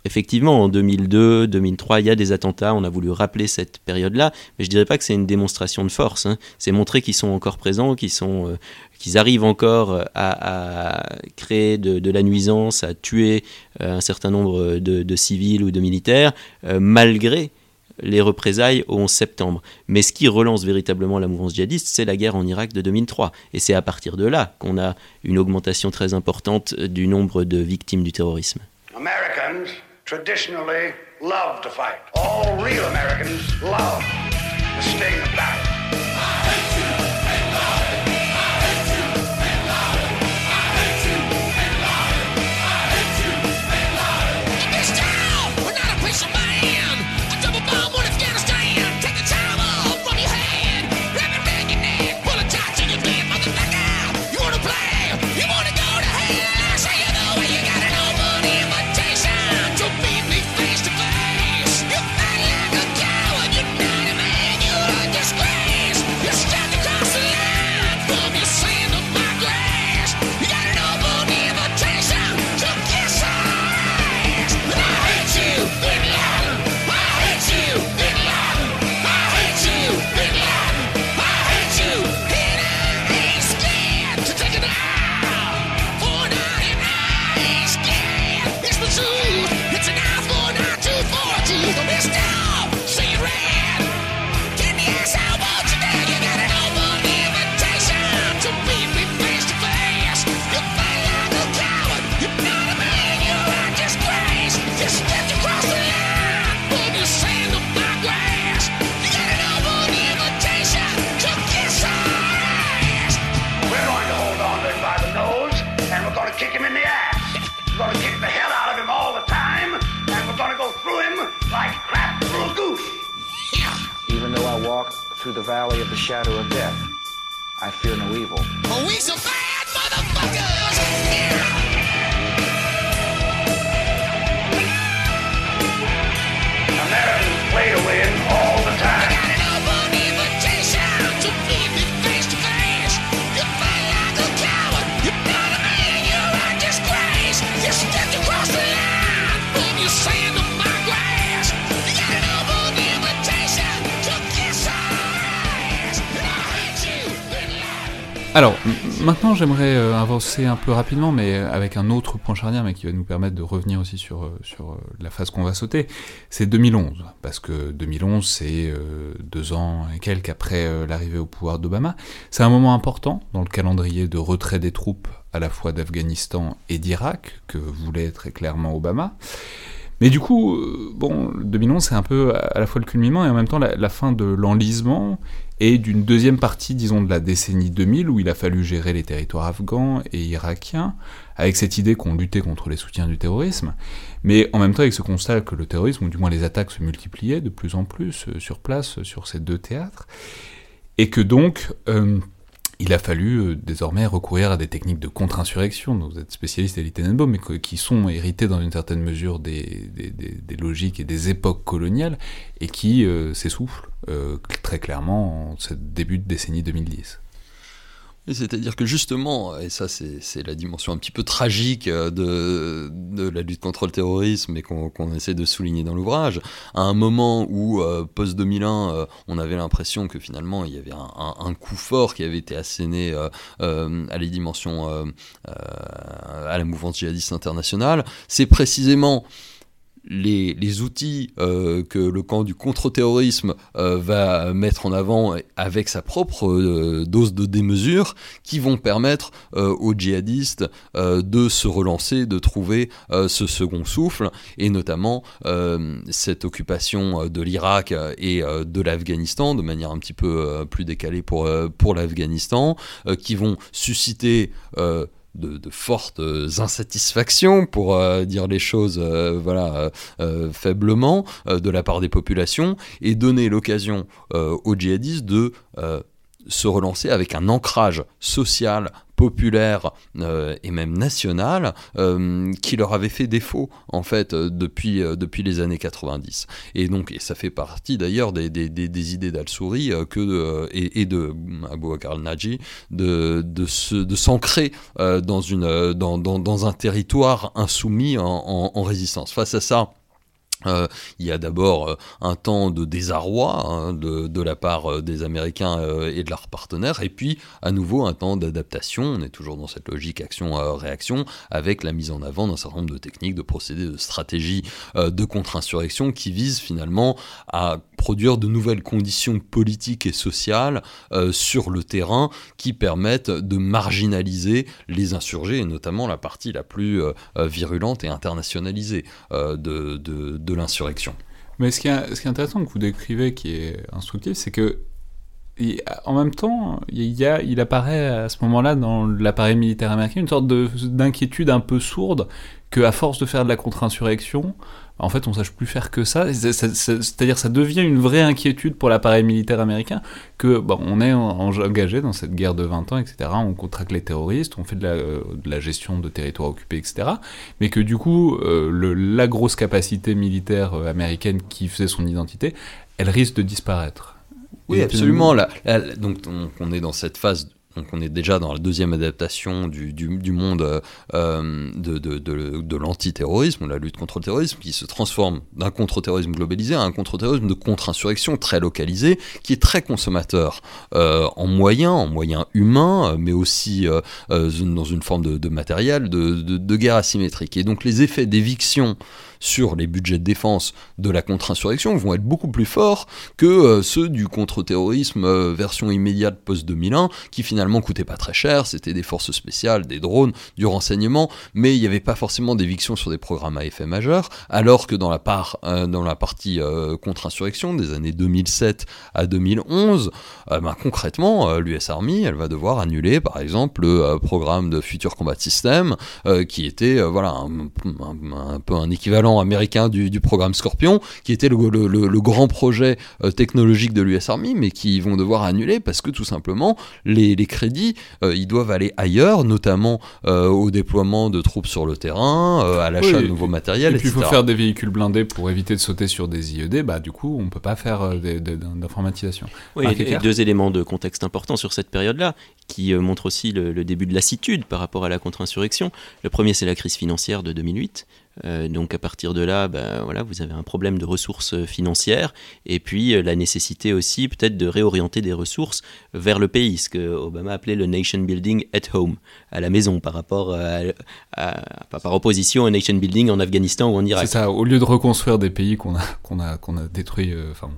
Effectivement, en 2002, 2003, il y a des attentats. On a voulu rappeler cette période-là, mais je dirais pas que c'est une démonstration de force. Hein. C'est montrer qu'ils sont encore présents, qu'ils euh, qu'ils arrivent encore à, créer de, la nuisance, à tuer euh, un certain nombre de, civils ou de militaires, euh, malgré les représailles au 11 septembre. Mais ce qui relance véritablement la mouvance djihadiste, c'est la guerre en Irak de 2003. Et c'est à partir de là qu'on a une augmentation très importante du nombre de victimes du terrorisme. Traditionally love to fight. All real Americans love to stay in the battle. Ah, j'aimerais euh, avancer un peu rapidement, mais avec un autre point charnière, mais qui va nous permettre de revenir aussi sur, euh, sur euh, la phase qu'on va sauter. C'est 2011, parce que 2011 c'est deux ans et quelques après l'arrivée au pouvoir d'Obama. C'est un moment important dans le calendrier de retrait des troupes à la fois d'Afghanistan et d'Irak, que voulait très clairement Obama. Mais du coup, bon, 2011 c'est un peu à la fois le culminant et en même temps la, fin de l'enlisement et d'une deuxième partie, disons, de la décennie 2000, où il a fallu gérer les territoires afghans et irakiens, avec cette idée qu'on luttait contre les soutiens du terrorisme, mais en même temps avec ce constat que le terrorisme, ou du moins les attaques se multipliaient de plus en plus euh, sur place, sur ces deux théâtres, et que donc... Euh, il a fallu euh, désormais recourir à des techniques de contre-insurrection, vous êtes spécialiste à Tenenbaum, mais qui sont héritées dans une certaine mesure des, logiques et des époques coloniales, et qui s'essoufflent euh, très clairement en ce début de décennie 2010. C'est-à-dire que justement, et ça c'est la dimension un petit peu tragique euh, de, la lutte contre le terrorisme et qu'on essaie de souligner dans l'ouvrage, à un moment où, euh, post-2001, on avait l'impression que finalement il y avait un, coup fort qui avait été asséné à les dimensions, à la mouvance djihadiste internationale, c'est précisément les, outils euh, que le camp du contre-terrorisme euh, va mettre en avant avec sa propre euh, dose de démesure qui vont permettre aux djihadistes de se relancer, de trouver ce second souffle et notamment cette occupation de l'Irak et de l'Afghanistan de manière un petit peu plus décalée pour, pour l'Afghanistan qui vont susciter de, fortes insatisfactions, pour euh, dire les choses euh, voilà, euh, faiblement, de la part des populations, et donner l'occasion aux djihadistes de se relancer avec un ancrage social, populaire euh, et même national euh, qui leur avait fait défaut en fait euh, depuis, les années 90. Et donc et ça fait partie d'ailleurs des, des, idées d'Al-Souri que et, et, de Abou al-Naji de, de, de s'ancrer dans, dans, dans, dans, un territoire insoumis en résistance. Face à ça, euh, il y a d'abord euh, un temps de désarroi hein, de, la part euh, des Américains et de leurs partenaires, et puis à nouveau un temps d'adaptation. On est toujours dans cette logique action-réaction, avec la mise en avant d'un certain nombre de techniques, de procédés, de stratégies de contre-insurrection qui visent finalement à produire de nouvelles conditions politiques et sociales sur le terrain qui permettent de marginaliser les insurgés, et notamment la partie la plus virulente et internationalisée de de l'insurrection. Mais ce qui, est, intéressant que vous décrivez, qui est instructif, c'est que en même temps, il, y a, il apparaît à ce moment-là dans l'appareil militaire américain une sorte d'inquiétude un peu sourde que, à force de faire de la contre-insurrection, en fait, on sache plus faire que ça. C'est-à-dire, ça devient une vraie inquiétude pour l'appareil militaire américain que, bon, on est engagé dans cette guerre de 20 ans, etc. On contracte les terroristes, on fait de la, de la gestion de territoires occupés, etc. Mais que du coup, euh, le, la grosse capacité militaire euh, américaine qui faisait son identité, elle risque de disparaître. Oui, absolument. Là, donc, on est dans cette phase donc on est déjà dans la deuxième adaptation du, monde euh, de, de, l'antiterrorisme, la lutte contre le terrorisme, qui se transforme d'un contre-terrorisme globalisé à un contre-terrorisme de contre-insurrection très localisé, qui est très consommateur euh, en moyens, en moyens humains, mais aussi euh, dans une forme de, matériel, de, guerre asymétrique. Et donc les effets d'éviction sur les budgets de défense de la contre-insurrection vont être beaucoup plus forts que euh, ceux du contre-terrorisme euh, version immédiate post-2001, qui finalement coûtaient pas très cher, c'était des forces spéciales, des drones, du renseignement, mais il n'y avait pas forcément d'éviction sur des programmes à effet majeur, alors que dans la, part, euh, dans la partie contre-insurrection des années 2007 à 2011, ben, concrètement, l'US Army, elle va devoir annuler par exemple le programme de Future Combat System, qui était voilà, un peu un équivalent américain du, programme Scorpion, qui était le, grand projet euh, technologique de l'US Army, mais qui vont devoir annuler parce que tout simplement les, crédits, euh, ils doivent aller ailleurs, notamment euh, au déploiement de troupes sur le terrain, à l'achat de nouveaux matériels, et puis il faut faire des véhicules blindés pour éviter de sauter sur des IED, bah du coup on peut pas faire d'informatisation. Oui, et, deux éléments de contexte importants sur cette période-là, qui montrent aussi le, le début de lassitude par rapport à la contre-insurrection. Le premier, c'est la crise financière de 2008. Euh, donc à partir de là, ben, voilà, vous avez un problème de ressources financières et puis euh, la nécessité aussi peut-être de réorienter des ressources vers le pays, ce que Obama appelait le nation building at home, à la maison, par rapport à, par opposition au nation building en Afghanistan ou en Irak. C'est ça. Au lieu de reconstruire des pays qu'on a qu'on a qu'on a détruits, euh, enfin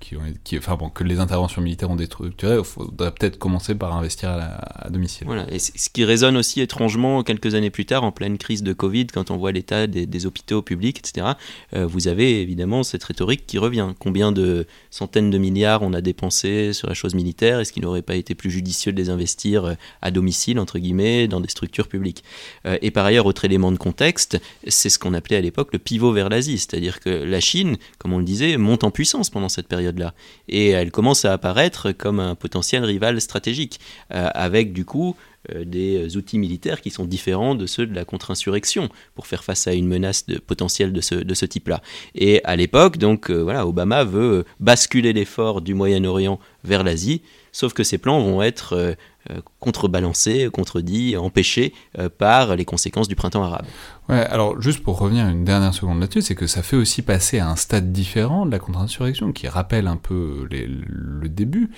qui ont, qui, enfin bon, que les interventions militaires ont détruit, il faudrait peut-être commencer par investir à, domicile. Voilà. Et ce qui résonne aussi étrangement quelques années plus tard, en pleine crise de Covid, quand on voit l'état des, hôpitaux publics, etc., euh, vous avez évidemment cette rhétorique qui revient. Combien de centaines de milliards on a dépensé sur la chose militaire? Est-ce qu'il n'aurait pas été plus judicieux de les investir euh, à domicile, entre guillemets, dans des structures publiques euh, Et par ailleurs, autre élément de contexte, c'est ce qu'on appelait à l'époque le pivot vers l'Asie, c'est-à-dire que la Chine, comme on le disait, monte en puissance pendant cette période-là. Et elle commence à apparaître comme un potentiel rival stratégique, avec du coup euh, des outils militaires qui sont différents de ceux de la contre-insurrection pour faire face à une menace de, potentielle de ce, type-là. Et à l'époque, donc euh, voilà, Obama veut basculer l'effort du Moyen-Orient vers l'Asie, sauf que ces plans vont être euh, euh, contrebalancé, contredit, empêché euh, par les conséquences du printemps arabe. Ouais, alors juste pour revenir une dernière seconde là-dessus, c'est que ça fait aussi passer à un stade différent de la contre-insurrection qui rappelle un peu le début,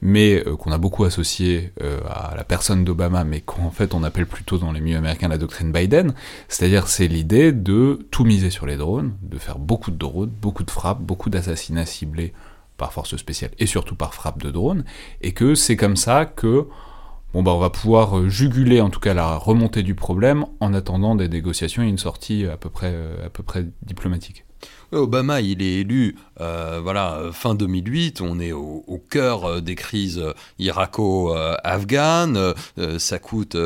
mais qu'on a beaucoup associé à la personne d'Obama, mais qu'en fait on appelle plutôt dans les milieux américains la doctrine Biden, c'est-à-dire c'est l'idée de tout miser sur les drones, de faire beaucoup de drones, beaucoup de frappes, beaucoup d'assassinats ciblés par force spéciale et surtout par frappe de drones, et que c'est comme ça que bon bah on va pouvoir juguler en tout cas la remontée du problème en attendant des négociations et une sortie à peu près, euh, à peu près diplomatique. Obama, il est élu, euh, voilà, fin 2008. On est au, cœur des crises irako-afghanes. ça coûte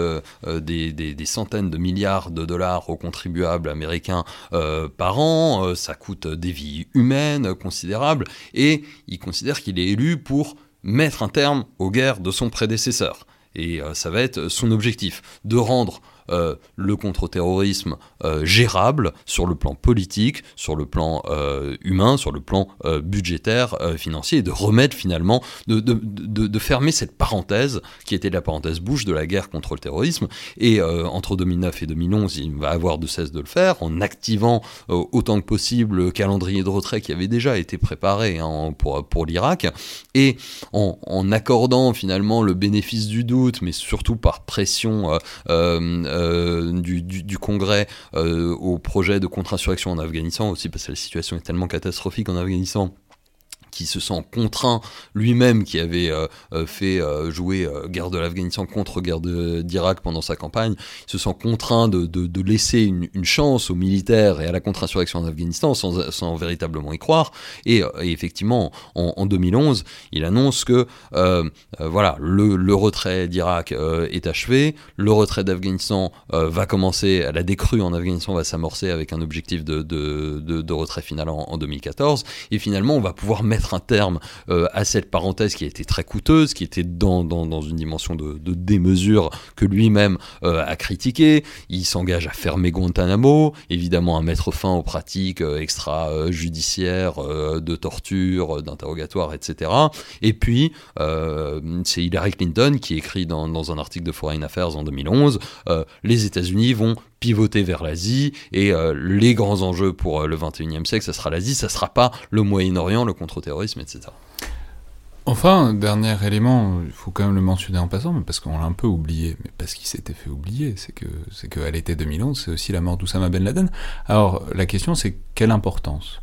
des, des, centaines de milliards de dollars aux contribuables américains par an. ça coûte des vies humaines considérables. Et il considère qu'il est élu pour mettre un terme aux guerres de son prédécesseur. Et ça va être son objectif, de rendre euh, le contre-terrorisme euh, gérable sur le plan politique, sur le plan euh, humain, sur le plan budgétaire, financier, et de remettre finalement, de, fermer cette parenthèse qui était la parenthèse bouche de la guerre contre le terrorisme. Et entre 2009 et 2011, il va avoir de cesse de le faire en activant autant que possible le calendrier de retrait qui avait déjà été préparé hein, pour, l'Irak, et en, accordant finalement le bénéfice du doute, mais surtout par pression du, Congrès euh, au projet de contre-insurrection en Afghanistan aussi, parce que la situation est tellement catastrophique en Afghanistan qui se sent contraint lui-même, qui avait euh, euh, fait euh, jouer guerre de l'Afghanistan contre guerre d'Irak pendant sa campagne, se sent contraint de, de, laisser une, chance aux militaires et à la contre-insurrection en Afghanistan sans, sans, véritablement y croire. Et, effectivement, en, en, 2011, il annonce que voilà, le, le retrait d'Irak est achevé, le retrait d'Afghanistan va commencer, la décrue en Afghanistan va s'amorcer avec un objectif de, de, de retrait final en, en 2014, et finalement on va pouvoir mettre un terme euh, à cette parenthèse qui a été très coûteuse, qui était dans, dans, une dimension de, démesure que lui-même euh, a critiqué. Il s'engage à fermer Guantanamo, évidemment à mettre fin aux pratiques euh, extrajudiciaires de torture, d'interrogatoire, etc. Et puis, c'est Hillary Clinton qui écrit dans, dans, un article de Foreign Affairs en 2011, les États-Unis vont pivoter vers l'Asie et euh, les grands enjeux pour euh, le 21e siècle, ça sera l'Asie, ça sera pas le Moyen-Orient, le contre-terrorisme, etc. Enfin, dernier élément, il faut quand même le mentionner en passant, parce qu'on l'a un peu oublié, mais parce qu'il s'était fait oublier, c'est que c'est qu'à l'été 2011, c'est aussi la mort d'Oussama Ben Laden. Alors la question, c'est quelle importance?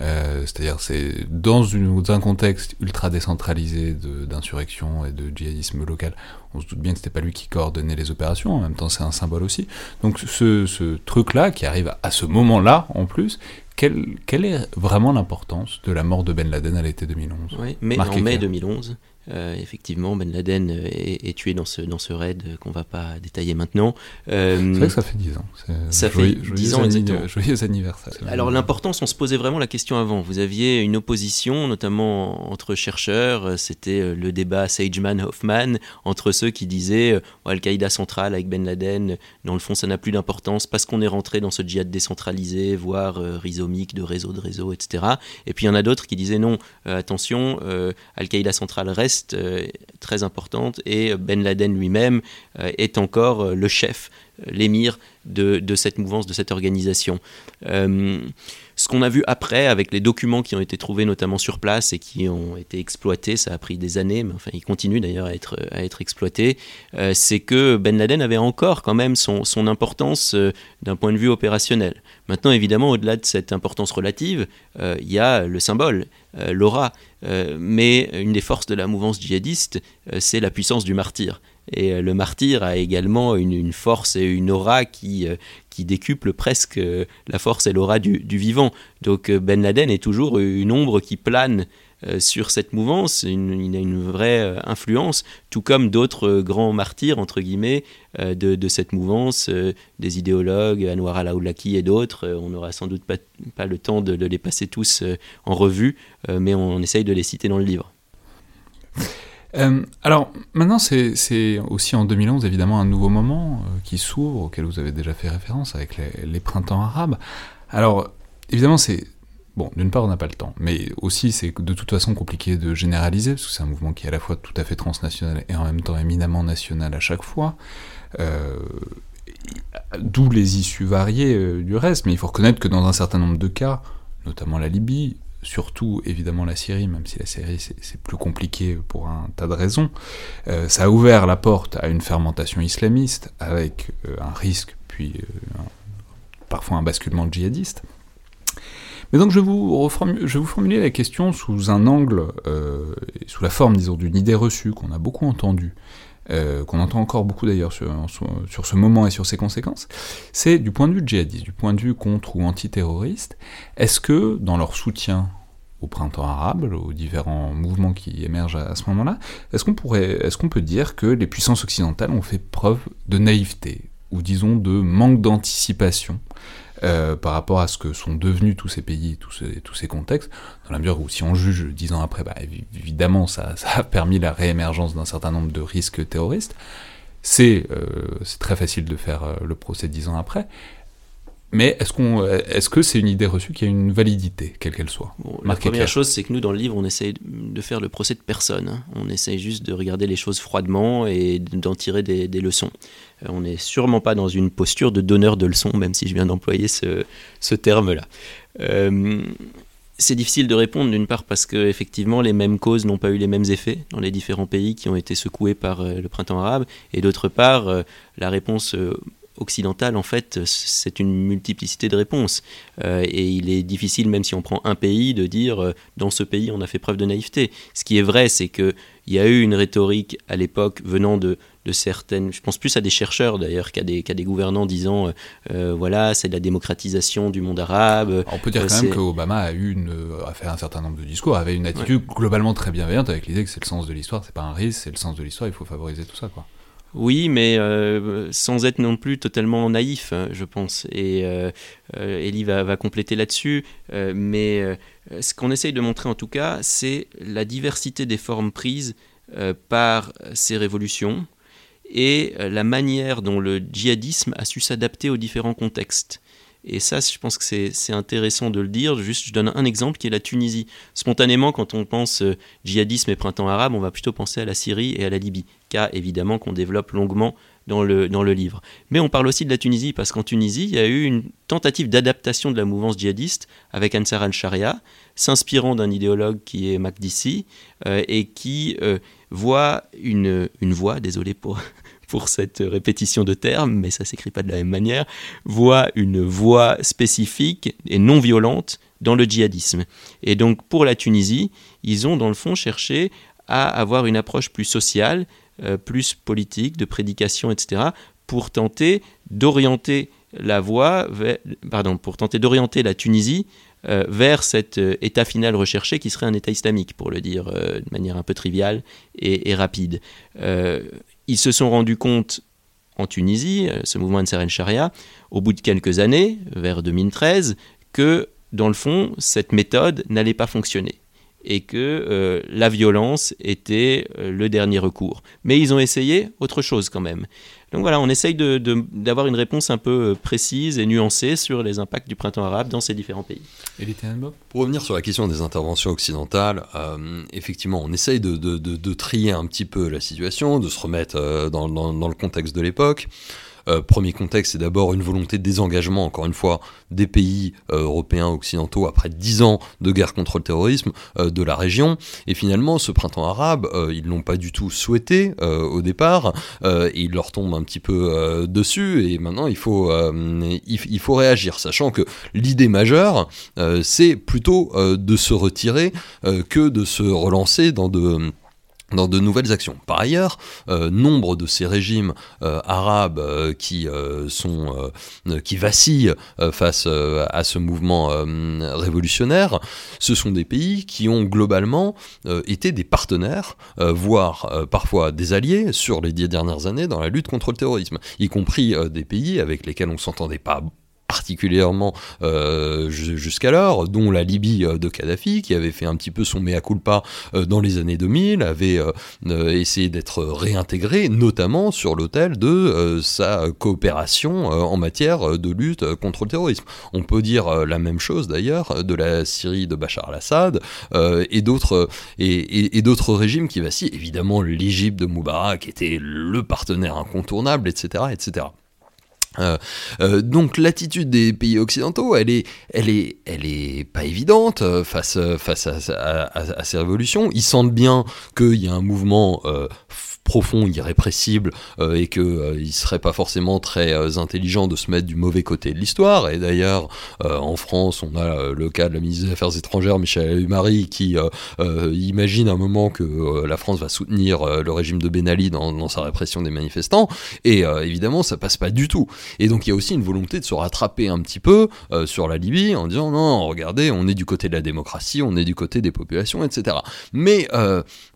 Euh, c'est-à-dire, c'est dans, un contexte ultra décentralisé d'insurrection et de djihadisme local, on se doute bien que c'était pas lui qui coordonnait les opérations, en même temps c'est un symbole aussi. Donc ce, truc-là, qui arrive à ce moment-là en plus, quelle, est vraiment l'importance de la mort de Ben Laden à l'été 2011 oui, mais En mai 2011, euh, effectivement, Ben Laden est, tué dans ce, dans ce raid qu'on ne va pas détailler maintenant. Euh, c'est vrai que ça fait 10 ans. Ça fait 10 ans, exactement. Joyeux anniversaire. Alors l'importance, on se posait vraiment la question avant. Vous aviez une opposition, notamment entre chercheurs, c'était euh, le débat Sageman-Hoffman, entre ceux qui disaient Al-Qaïda centrale avec Ben Laden, dans le fond ça n'a plus d'importance parce qu'on est rentré dans ce djihad décentralisé, voire rhizomique, de réseau de réseau, etc. Et puis il y en a d'autres qui disaient non, attention, Al-Qaïda centrale reste euh, très importante et Ben Laden lui-même euh, est encore euh, le chef, l'émir de, cette mouvance, de cette organisation. Ce qu'on a vu après, avec les documents qui ont été trouvés notamment sur place et qui ont été exploités, ça a pris des années, mais enfin ils continuent d'ailleurs à être, à être exploités, c'est que Ben Laden avait encore quand même son, son importance d'un point de vue opérationnel. Maintenant, évidemment, au-delà de cette importance relative, il y a le symbole, l'aura. Euh, mais une des forces de la mouvance djihadiste, euh, c'est la puissance du martyr. Et euh, le martyr a également une, force et une aura qui, qui décuple presque la force et l'aura du, du, vivant. Donc Ben Laden est toujours une ombre qui plane euh, sur cette mouvance, il a une vraie euh, influence, tout comme d'autres euh, grands martyrs, entre guillemets, de, cette mouvance, des idéologues, Anwar al-Awlaki et d'autres. on n'aura sans doute pas, pas, le temps de, les passer tous en revue, mais on, essaye de les citer dans le livre. Alors maintenant, c'est aussi en 2011 évidemment un nouveau moment qui s'ouvre, auquel vous avez déjà fait référence avec les, printemps arabes. Alors évidemment, c'est Bon, d'une part, on n'a pas le temps, mais aussi c'est de toute façon compliqué de généraliser, parce que c'est un mouvement qui est à la fois tout à fait transnational et en même temps éminemment national à chaque fois. Euh, d'où les issues variées euh, du reste, mais il faut reconnaître que dans un certain nombre de cas, notamment la Libye, surtout évidemment la Syrie, même si la Syrie c'est plus compliqué pour un tas de raisons, euh, ça a ouvert la porte à une fermentation islamiste avec un risque, puis parfois un basculement djihadiste. Mais donc je vais vous, je vous formuler la question sous un angle, euh, sous la forme, disons, d'une idée reçue qu'on a beaucoup entendue, euh, qu'on entend encore beaucoup d'ailleurs sur, ce moment et sur ses conséquences, c'est du point de vue djihadiste, du point de vue contre ou antiterroriste, est-ce que dans leur soutien au printemps arabe, aux différents mouvements qui émergent à, ce moment-là, est-ce qu'on est-ce qu'on peut dire que les puissances occidentales ont fait preuve de naïveté ou disons de manque d'anticipation euh, par rapport à ce que sont devenus tous ces pays, tous ces, tous ces contextes, dans la mesure où si on juge dix ans après, bah, évidemment ça, ça, a permis la réémergence d'un certain nombre de risques terroristes, c'est euh, très facile de faire euh, le procès dix ans après, mais est-ce qu'on, est-ce que c'est une idée reçue qui a une validité, quelle qu'elle soit? La première chose, c'est que nous, dans le livre, on essaye de faire le procès de personne. Hein. On essaye juste de regarder les choses froidement et d'en tirer des, leçons. Euh, on n'est sûrement pas dans une posture de donneur de leçons, même si je viens d'employer ce, terme-là. Euh, c'est difficile de répondre d'une part parce que effectivement les mêmes causes n'ont pas eu les mêmes effets dans les différents pays qui ont été secoués par euh, le printemps arabe et d'autre part la réponse occidentale, en fait, c'est une multiplicité de réponses. Euh, et il est difficile, même si on prend un pays, de dire euh, dans ce pays on a fait preuve de naïveté. Ce qui est vrai, c'est qu'il y a eu une rhétorique à l'époque venant de, de, certaines, je pense plus à des chercheurs d'ailleurs qu'à des, des, gouvernants disant euh, voilà, c'est la démocratisation du monde arabe. On peut dire quand même qu'Obama a, eu une, a fait un certain nombre de discours, avait une attitude globalement très bienveillante avec l'idée que c'est le sens de l'histoire, c'est pas un risque, c'est le sens de l'histoire, il faut favoriser tout ça. quoi. Oui, mais euh, sans être non plus totalement naïf, hein, je pense. Et euh, euh Elie va, compléter là-dessus. Euh, mais ce qu'on essaye de montrer en tout cas, c'est la diversité des formes prises par ces révolutions et la manière dont le djihadisme a su s'adapter aux différents contextes. Et ça, je pense que c'est intéressant de le dire. Juste, je donne un exemple qui est la Tunisie. Spontanément, quand on pense djihadisme et printemps arabe, on va plutôt penser à la Syrie et à la Libye, évidemment qu'on développe longuement dans le, dans le livre. Mais on parle aussi de la Tunisie, parce qu'en Tunisie, il y a eu une tentative d'adaptation de la mouvance djihadiste avec Ansar al-Sharia, s'inspirant d'un idéologue qui est Makdissi, euh, et qui euh, voit une, une voix, désolé pour pour cette répétition de termes, mais ça s'écrit pas de la même manière, voit une voix spécifique et non violente dans le djihadisme. Et donc pour la Tunisie, ils ont dans le fond cherché à avoir une approche plus sociale, euh, plus politique, de prédication, etc., pour tenter d'orienter la voie, tenter d'orienter la Tunisie euh, vers cet euh, état final recherché qui serait un état islamique, pour le dire de manière un peu triviale et, rapide ils se sont rendus compte en Tunisie, ce mouvement Ansar Sharia, au bout de quelques années, vers 2013, que dans le fond, cette méthode n'allait pas fonctionner et que euh, la violence était euh, le dernier recours. Mais ils ont essayé autre chose quand même. Donc voilà, on essaye d'avoir une réponse un peu euh, précise et nuancée sur les impacts du printemps arabe dans ces différents pays. Et Pour revenir sur la question des interventions occidentales, euh, effectivement, on essaye de, trier un petit peu la situation, de se remettre euh, dans, le contexte de l'époque. Euh, premier contexte, c'est d'abord une volonté de désengagement, encore une fois, des pays euh, européens occidentaux après dix ans de guerre contre le terrorisme euh, de la région. Et finalement, ce printemps arabe, ils l'ont pas du tout souhaité au départ, et il leur tombe un petit peu dessus. Et maintenant, il faut, il, faut réagir, sachant que l'idée majeure, c'est plutôt de se retirer que de se relancer dans de dans de nouvelles actions. Par ailleurs, euh, nombre de ces régimes euh, arabes euh, qui sont qui vacillent face à ce mouvement révolutionnaire, ce sont des pays qui ont globalement été des partenaires, voire parfois des alliés sur les dix dernières années dans la lutte contre le terrorisme, y compris des pays avec lesquels on s'entendait pas particulièrement euh, jusqu'alors, dont la Libye euh, de Kadhafi, qui avait fait un petit peu son mea culpa euh, dans les années 2000, avait essayé d'être réintégré, notamment sur l'autel de sa coopération en matière de lutte contre le terrorisme. On peut dire la même chose d'ailleurs de la Syrie de Bachar al-Assad et d'autres et, d'autres régimes qui vacillent. Évidemment, l'Égypte de Moubarak était le partenaire incontournable, etc., etc. Euh, euh, donc l'attitude des pays occidentaux, elle est, elle est, elle est pas évidente euh, face, face à, à, ces révolutions. Ils sentent bien qu'il y a un mouvement profond, irrépressible, euh, et qu'il euh, serait pas forcément très euh, intelligent de se mettre du mauvais côté de l'histoire. Et d'ailleurs, en France, on a le cas de la ministre des Affaires étrangères, Michel Marie, qui imagine un moment que la France va soutenir le régime de Ben Ali dans, dans sa répression des manifestants. Et évidemment, ça passe pas du tout. Et donc, il y a aussi une volonté de se rattraper un petit peu sur la Libye en disant non, regardez, on est du côté de la démocratie, on est du côté des populations, etc. Mais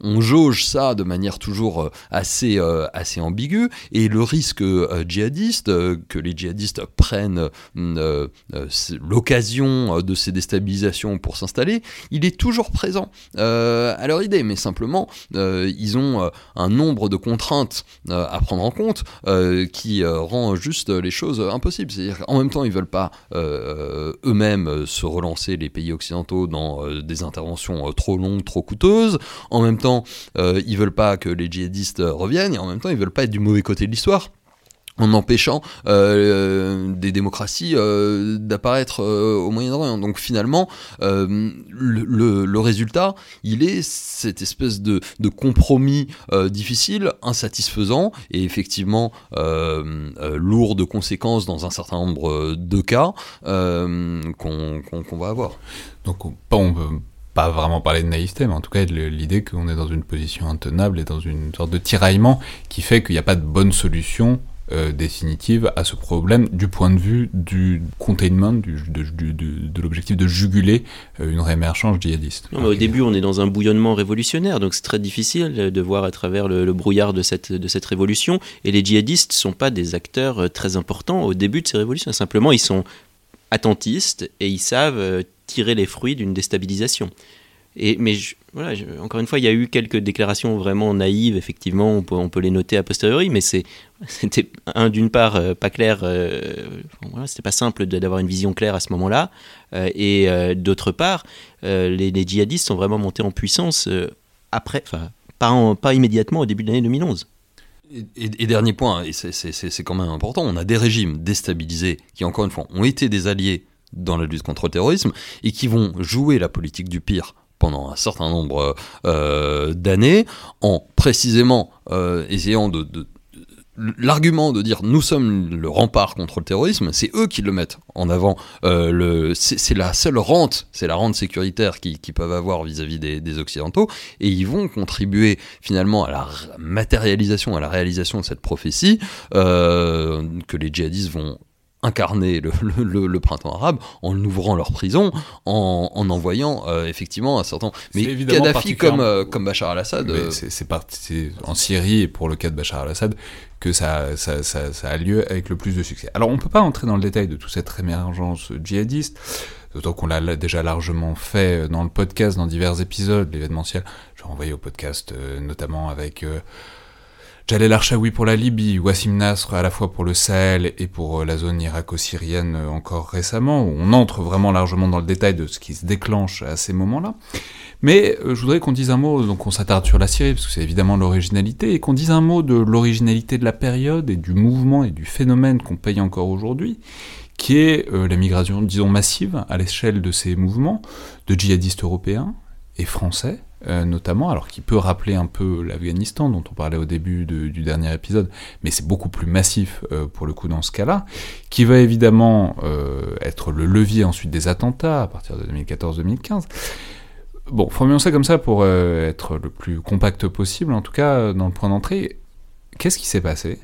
on jauge ça de manière toujours assez, assez ambigu, et le risque djihadiste, que les djihadistes prennent l'occasion de ces déstabilisations pour s'installer, il est toujours présent à leur idée, mais simplement, ils ont un nombre de contraintes à prendre en compte qui rend juste les choses impossibles. C'est-à-dire qu'en même temps, ils veulent pas eux-mêmes se relancer les pays occidentaux dans des interventions trop longues, trop coûteuses. En même temps, ils veulent pas que les djihadistes reviennent, et en même temps, ils veulent pas être du mauvais côté de l'histoire en empêchant euh, des démocraties euh, d'apparaître euh, au Moyen-Orient. Donc finalement, le, résultat, il est cette espèce de, de compromis difficile, insatisfaisant et effectivement lourd de conséquences dans un certain nombre de cas qu'on va avoir. Donc on peut pas vraiment parler de naïveté, mais en tout cas l'idée qu'on est dans une position intenable et dans une sorte de tiraillement qui fait qu'il n'y a pas de bonne solution euh, définitive à ce problème du point de vue du containment, du, de, l'objectif de juguler euh, une réémergence djihadiste. au début, on est dans un bouillonnement révolutionnaire, donc c'est très difficile de voir à travers le, brouillard de cette, de cette révolution. Et les djihadistes ne sont pas des acteurs euh, très importants au début de ces révolutions. Simplement, ils sont attentistes et ils savent tirer les fruits d'une déstabilisation. Et, mais voilà, encore une fois, il y a eu quelques déclarations vraiment naïves, effectivement, on peut, les noter a posteriori, mais c'était, un, d'une part, euh, pas clair, euh, c'était pas simple d'avoir une vision claire à ce moment-là, euh, et d'autre part, les, djihadistes sont vraiment montés en puissance après, enfin, pas immédiatement au début de l'année 2011. Et, dernier point, et c'est quand même important, on a des régimes déstabilisés qui, encore une fois, ont été des alliés dans la lutte contre le terrorisme et qui vont jouer la politique du pire pendant un certain nombre euh, d'années, en précisément euh, essayant de, l'argument de dire nous sommes le rempart contre le terrorisme, c'est eux qui le mettent en avant. Euh, c'est la seule rente, c'est la rente sécuritaire qu'ils peuvent avoir vis-à-vis des, des, Occidentaux, et ils vont contribuer finalement à la matérialisation, à la réalisation de cette prophétie que les djihadistes vont incarner le, le, printemps arabe en ouvrant leur prison, en, en envoyant euh, effectivement un certain. Mais Kadhafi comme, euh, comme Bachar al-Assad. Euh, c'est parti en Syrie et pour le cas de Bachar al-Assad que ça, ça, ça, ça, a lieu avec le plus de succès. Alors on ne peut pas entrer dans le détail de toute cette émergence djihadiste, d'autant qu'on l'a déjà largement fait dans le podcast, dans divers épisodes, l'événementiel. Je renvoyer au podcast notamment avec Jalel Archaoui pour la Libye, Wassim Nasr à la fois pour le Sahel et pour euh, la zone irako-syrienne euh, encore récemment, où on entre vraiment largement dans le détail de ce qui se déclenche à ces moments-là. Mais euh, je voudrais qu'on dise un mot, donc on s'attarde sur la Syrie, parce que c'est évidemment l'originalité, et qu'on dise un mot de l'originalité de la période et du mouvement et du phénomène qu'on paye encore aujourd'hui, qui est la migration, disons, massive à l'échelle de ces mouvements de djihadistes européens et français, euh, notamment, alors qui peut rappeler un peu l'Afghanistan dont on parlait au début du dernier épisode, mais c'est beaucoup plus massif euh, pour le coup dans ce cas-là, qui va évidemment euh, être le levier ensuite des attentats à partir de 2014-2015. Bon, formulons ça comme ça pour être le plus compact possible, en tout cas dans le point d'entrée. Qu'est-ce qui s'est passé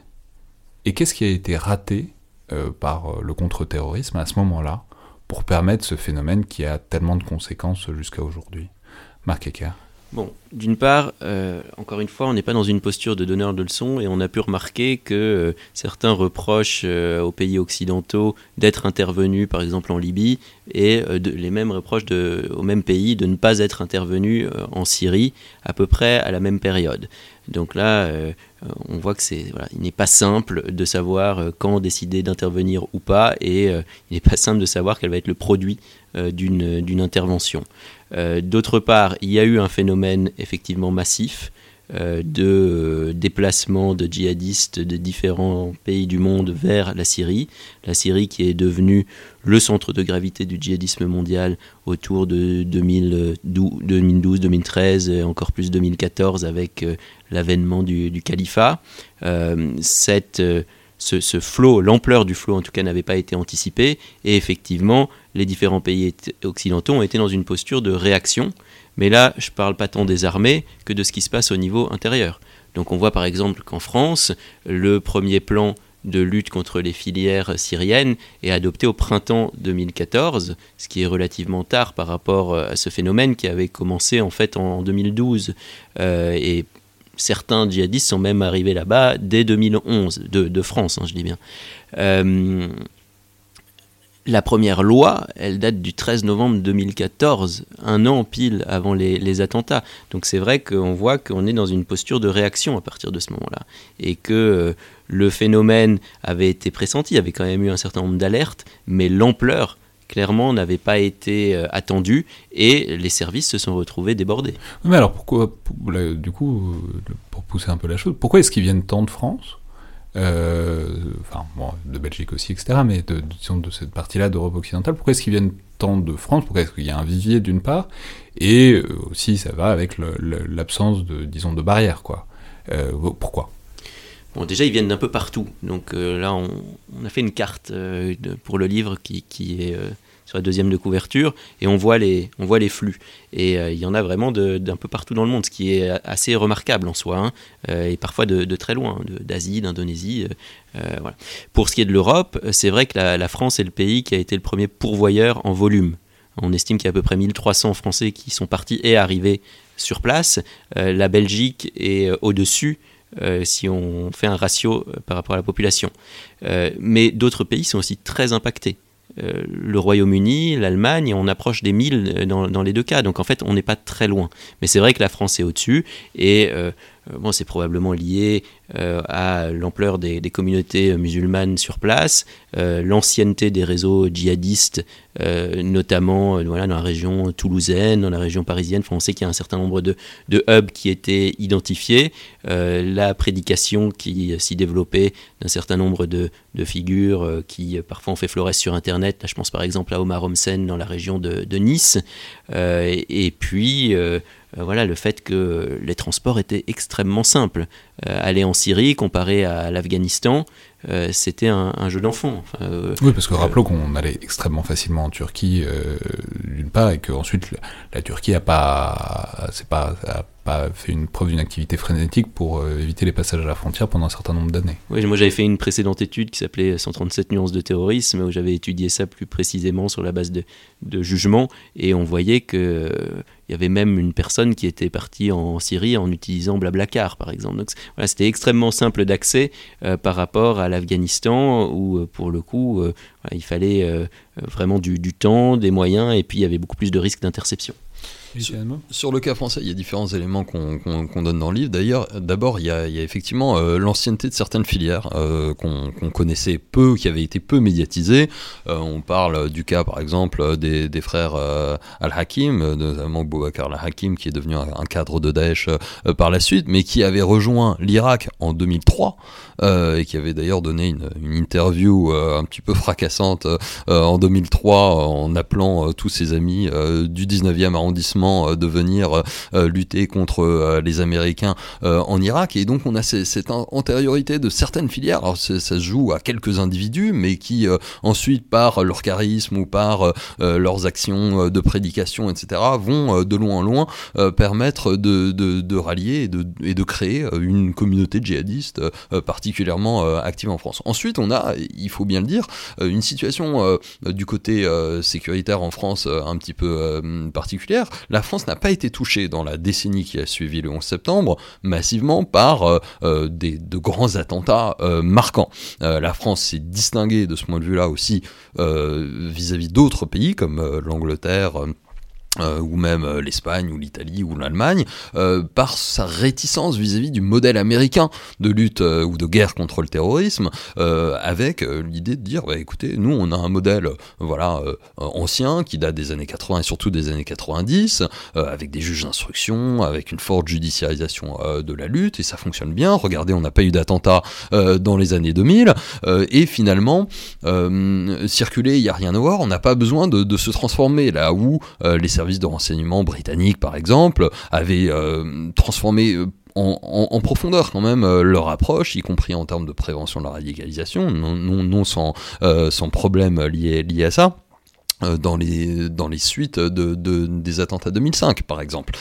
et qu'est-ce qui a été raté par le contre-terrorisme à ce moment-là pour permettre ce phénomène qui a tellement de conséquences jusqu'à aujourd'hui? Marc Ecker Bon, d'une part, euh, encore une fois, on n'est pas dans une posture de donneur de leçons et on a pu remarquer que euh, certains reprochent euh, aux pays occidentaux d'être intervenus, par exemple en Libye, et les mêmes reprochent de, aux mêmes pays de ne pas être intervenus en Syrie à peu près à la même période. Donc là, on voit que c'est il n'est pas simple de savoir quand décider d'intervenir ou pas, et il n'est pas simple de savoir quel va être le produit d'une intervention. Euh, d'autre part, il y a eu un phénomène effectivement massif euh, de euh, déplacement de djihadistes de différents pays du monde vers la Syrie. La Syrie qui est devenue le centre de gravité du djihadisme mondial autour de 2012-2013 et encore plus 2014 avec l'avènement du, califat. Ce, flot, l'ampleur du flot en tout cas n'avait pas été anticipée, et effectivement, les différents pays occidentaux ont été dans une posture de réaction, mais là, je ne parle pas tant des armées que de ce qui se passe au niveau intérieur. Donc on voit par exemple qu'en France, le premier plan de lutte contre les filières syriennes est adopté au printemps 2014, ce qui est relativement tard par rapport à ce phénomène qui avait commencé en fait en 2012. Euh, et certains djihadistes sont même arrivés là-bas dès 2011, de, France, hein, je dis bien. Euh, la première loi, elle date du 13 novembre 2014, un an pile avant les, attentats. Donc c'est vrai qu'on voit qu'on est dans une posture de réaction à partir de ce moment-là. Et que euh, le phénomène avait été pressenti, il y avait quand même eu un certain nombre d'alertes, mais l'ampleur clairement n'avait pas été euh, attendue et les services se sont retrouvés débordés. Mais alors pourquoi, du coup, pour pousser un peu la chose, pourquoi est-ce qu'ils viennent tant de France? Euh, enfin, bon, de Belgique aussi, etc., mais de, disons de cette partie-là d'Europe occidentale, pourquoi est-ce qu'ils viennent tant de France? Pourquoi est-ce qu'il y a un vivier d'une part? Et euh, aussi, ça va avec l'absence de, disons, de barrières, quoi. Euh, pourquoi? Bon, déjà, ils viennent d'un peu partout. Donc là, on, a fait une carte pour le livre qui, qui est deuxième de couverture, et on voit les, on voit les flux. Et euh, il y en a vraiment d'un peu partout dans le monde, ce qui est assez remarquable en soi, hein. euh, et parfois de, très loin, d'Asie, d'Indonésie. Euh, voilà. Pour ce qui est de l'Europe, c'est vrai que la, France est le pays qui a été le premier pourvoyeur en volume. On estime qu'il y a à peu près 1300 Français qui sont partis et arrivés sur place. la Belgique est au-dessus. si on fait un ratio par rapport à la population. mais d'autres pays sont aussi très impactés. Euh, le Royaume-Uni, l'Allemagne, on approche des 1000 euh, dans, les deux cas. Donc en fait, on n'est pas très loin. Mais c'est vrai que la France est au-dessus. Et euh, bon, c'est probablement lié à l'ampleur des, des, musulmanes sur place, l'ancienneté des réseaux djihadistes euh, notamment euh, voilà, dans la région toulousaine, dans la région parisienne. on sait qu'il y a un certain nombre de, de hubs qui étaient identifiés. Euh, la prédication qui s'y développait d'un certain nombre de, de figures qui parfois ont fait florès sur Internet. Là, je pense par exemple à Omar Homsen dans la région de, de Nice. et, puis voilà, le fait que les transports étaient extrêmement simples. aller en Syrie comparé à l'Afghanistan, euh, c'était un, jeu d'enfant. Euh, oui, parce que rappelons qu'on allait extrêmement facilement en Turquie, euh, d'une part, et qu'ensuite la, la Turquie a pas, c'est pas, pas fait une preuve d'une activité frénétique pour euh, éviter les passages à la frontière pendant un certain nombre d'années. Oui, moi j'avais fait une précédente étude qui s'appelait 137 nuances de terrorisme, où j'avais étudié ça plus précisément sur la base de, de jugements, et on voyait euh, il y avait même une personne qui était partie en Syrie en utilisant Blablacar, par exemple. Donc voilà, c'était extrêmement simple d'accès euh, par rapport à l'Afghanistan, où pour le coup, il fallait vraiment du temps, des moyens, et puis il y avait beaucoup plus de risques d'interception. Sur, le cas français, il y a différents éléments qu'on donne dans le livre. D'ailleurs, d'abord, il, y a effectivement euh, l'ancienneté de certaines filières euh, qu'on connaissait peu, qui avaient été peu médiatisées. Euh, on parle du cas, par exemple, des, frères Al-Hakim, notamment Boubacar Al-Hakim, qui est devenu un, cadre de Daesh par la suite, mais qui avait rejoint l'Irak en 2003 et qui avait d'ailleurs donné une, interview un petit peu fracassante en 2003 en appelant tous ses amis du 19e arrondissement euh, de venir euh, euh, lutter contre les Américains en Irak. Et donc on a cette antériorité de certaines filières. Alors ça se joue à quelques individus, mais qui ensuite, par leur charisme ou par leurs actions de prédication, etc., vont de loin en loin permettre de, rallier et de, et de créer une communauté djihadiste particulièrement active en France. Ensuite, on a, il faut bien le dire, une situation du côté sécuritaire en France un petit peu particulière la France n'a pas été touchée dans la décennie qui a suivi le 11 septembre massivement par euh, euh, des, de grands attentats euh, marquants. la France s'est distinguée de ce point de vue-là aussi vis-à-vis d'autres pays comme l'Angleterre. Euh, ou même euh, l'Espagne ou l'Italie ou l'Allemagne, euh, par sa réticence vis-à-vis du modèle américain de lutte ou de guerre contre le terrorisme, avec l'idée de dire, bah, écoutez, nous on a un modèle voilà ancien qui date des années 80 et surtout des années 90, avec des juges d'instruction, avec une forte judiciarisation de la lutte, et ça fonctionne bien. Regardez, on n'a pas eu d'attentat dans les années 2000, et finalement, circuler, il n'y a rien à voir, on n'a pas besoin de, de, se transformer là où les services services de renseignement britanniques, par exemple, avaient euh, transformé euh, en, profondeur quand même euh, leur approche, y compris en termes de prévention de la radicalisation, non, sans, sans problème lié, à ça dans les, suites de, des attentats 2005, par exemple.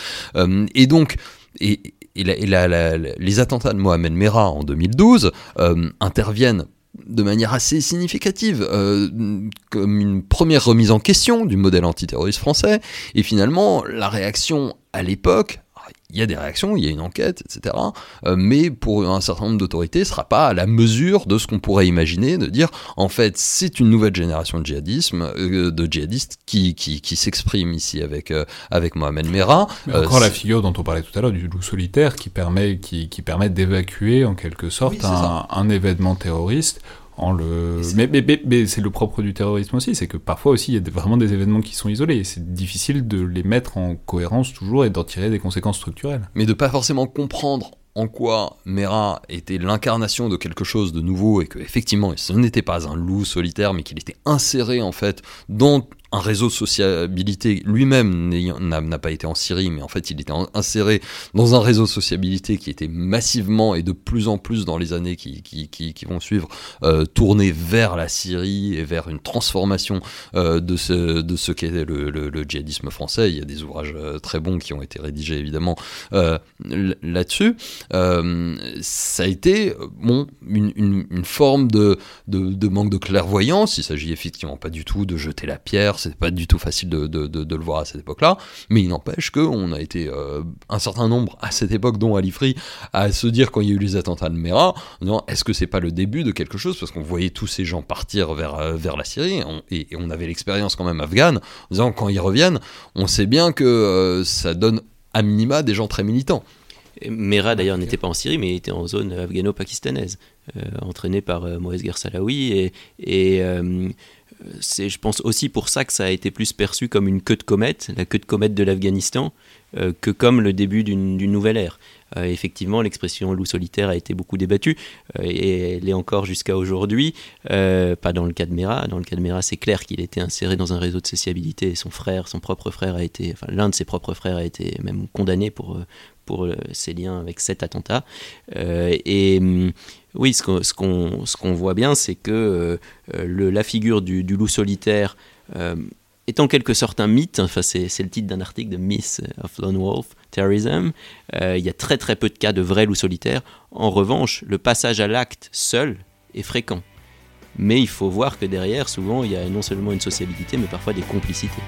et donc, et, les attentats de Mohamed Merah en 2012 interviennent de manière assez significative, euh, comme une première remise en question du modèle antiterroriste français, et finalement la réaction à l'époque il y a des réactions, il y a une enquête, etc. Euh, mais pour un certain nombre d'autorités, ce sera pas à la mesure de ce qu'on pourrait imaginer, de dire en fait c'est une nouvelle génération de djihadisme, euh, de djihadistes qui, qui, qui s'exprime ici avec, euh, avec Mohamed Merah. encore la figure dont on parlait tout à l'heure du loup solitaire qui permet, qui, qui permet d'évacuer en quelque sorte un, un événement terroriste le... Mais, mais, mais, c'est le propre du terrorisme aussi, c'est que parfois aussi il y a vraiment des événements qui sont isolés et c'est difficile de les mettre en cohérence toujours et d'en tirer des conséquences structurelles. Mais de pas forcément comprendre en quoi Mera était l'incarnation de quelque chose de nouveau et que effectivement ce n'était pas un loup solitaire mais qu'il était inséré en fait dans un réseau de sociabilité lui-même n'a pas été en Syrie, mais en fait il était inséré dans un réseau de sociabilité qui était massivement et de plus en plus dans les années qui, vont suivre euh, tourné vers la Syrie et vers une transformation euh, de ce, de qu'est le, djihadisme français. Il y a des ouvrages euh, très bons qui ont été rédigés évidemment là-dessus. ça a été bon, une, forme de, de, de manque de clairvoyance. Il s'agit effectivement pas du tout de jeter la pierre c'est pas du tout facile de, le voir à cette époque-là, mais il n'empêche qu'on a été euh, un certain nombre à cette époque, dont Ali à se dire quand il y a eu les attentats de Mera, est-ce que c'est pas le début de quelque chose? Parce qu'on voyait tous ces gens partir vers, euh, la Syrie, et, on avait l'expérience quand même afghane, en disant quand ils reviennent, on sait bien que euh, ça donne à minima des gens très militants. Mera d'ailleurs n'était pas en Syrie, mais il était en zone afghano-pakistanaise, entraîné par Moïse Gersalawi, et, et c'est, je pense, aussi pour ça que ça a été plus perçu comme une queue de comète, la queue de comète de l'Afghanistan, euh, que comme le début d'une, nouvelle ère. Euh, effectivement, l'expression loup solitaire a été beaucoup débattue, euh, et elle est encore jusqu'à aujourd'hui, pas dans le cas de Mera. Dans le cas de Mera, c'est clair qu'il était inséré dans un réseau de sociabilité, et son frère, son propre frère a été, enfin l'un de ses propres frères a été même condamné pour, pour ses liens avec cet attentat. et hum, oui, ce qu'on voit bien, c'est que euh, euh, la figure du, loup solitaire euh, est en quelque sorte un mythe. Enfin, c'est le titre d'un article de Miss of Lone Wolf, Terrorism. il y a très très peu de cas de vrais loups solitaires. En revanche, le passage à l'acte seul est fréquent. Mais il faut voir que derrière, souvent, il y a non seulement une sociabilité, mais parfois des complicités.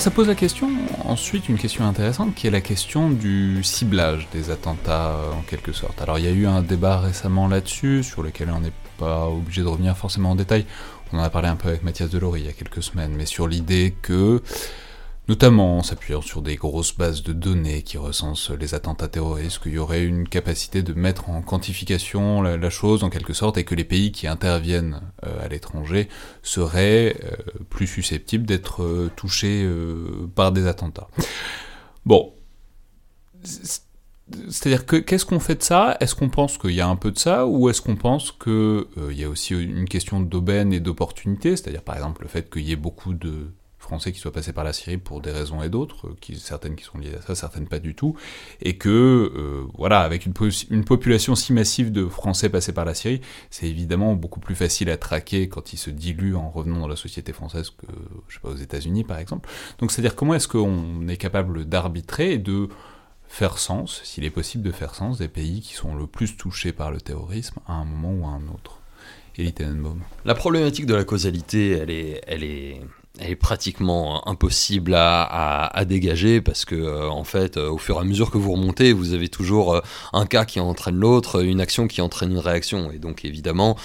Alors ça pose la question, ensuite une question intéressante, qui est la question du ciblage des attentats euh, en quelque sorte. Alors il y a eu un débat récemment là-dessus, sur lequel on n'est pas obligé de revenir forcément en détail. On en a parlé un peu avec Mathias Delory il y a quelques semaines, mais sur l'idée que notamment en s'appuyant sur des grosses bases de données qui recensent les attentats terroristes, qu'il y aurait une capacité de mettre en quantification la, chose en quelque sorte, et que les pays qui interviennent euh, à l'étranger seraient euh, plus susceptibles d'être euh, touchés par des attentats. Bon. C'est-à-dire que qu'est-ce qu'on fait de ça? Est-ce qu'on pense qu'il y a un peu de ça? Ou est-ce qu'on pense qu'il y a aussi une question d'aubaine et d'opportunité? C'est-à-dire par exemple le fait qu'il y ait beaucoup de Français qui soient passés par la Syrie pour des raisons et d'autres, qui, certaines qui sont liées à ça, certaines pas du tout, et que, voilà, avec une, une, population si massive de Français passés par la Syrie, c'est évidemment beaucoup plus facile à traquer quand ils se diluent en revenant dans la société française que, je sais pas, aux États-Unis par exemple. Donc c'est-à-dire comment est-ce qu'on est capable d'arbitrer et de faire sens, s'il est possible de faire sens, des pays qui sont le plus touchés par le terrorisme à un moment ou à un autre? La problématique de la causalité, elle est, elle est, est pratiquement impossible à, à, dégager parce que euh, en fait euh, au fur et à mesure que vous remontez vous avez toujours euh, un cas qui entraîne l'autre une action qui entraîne une réaction. Et donc évidemment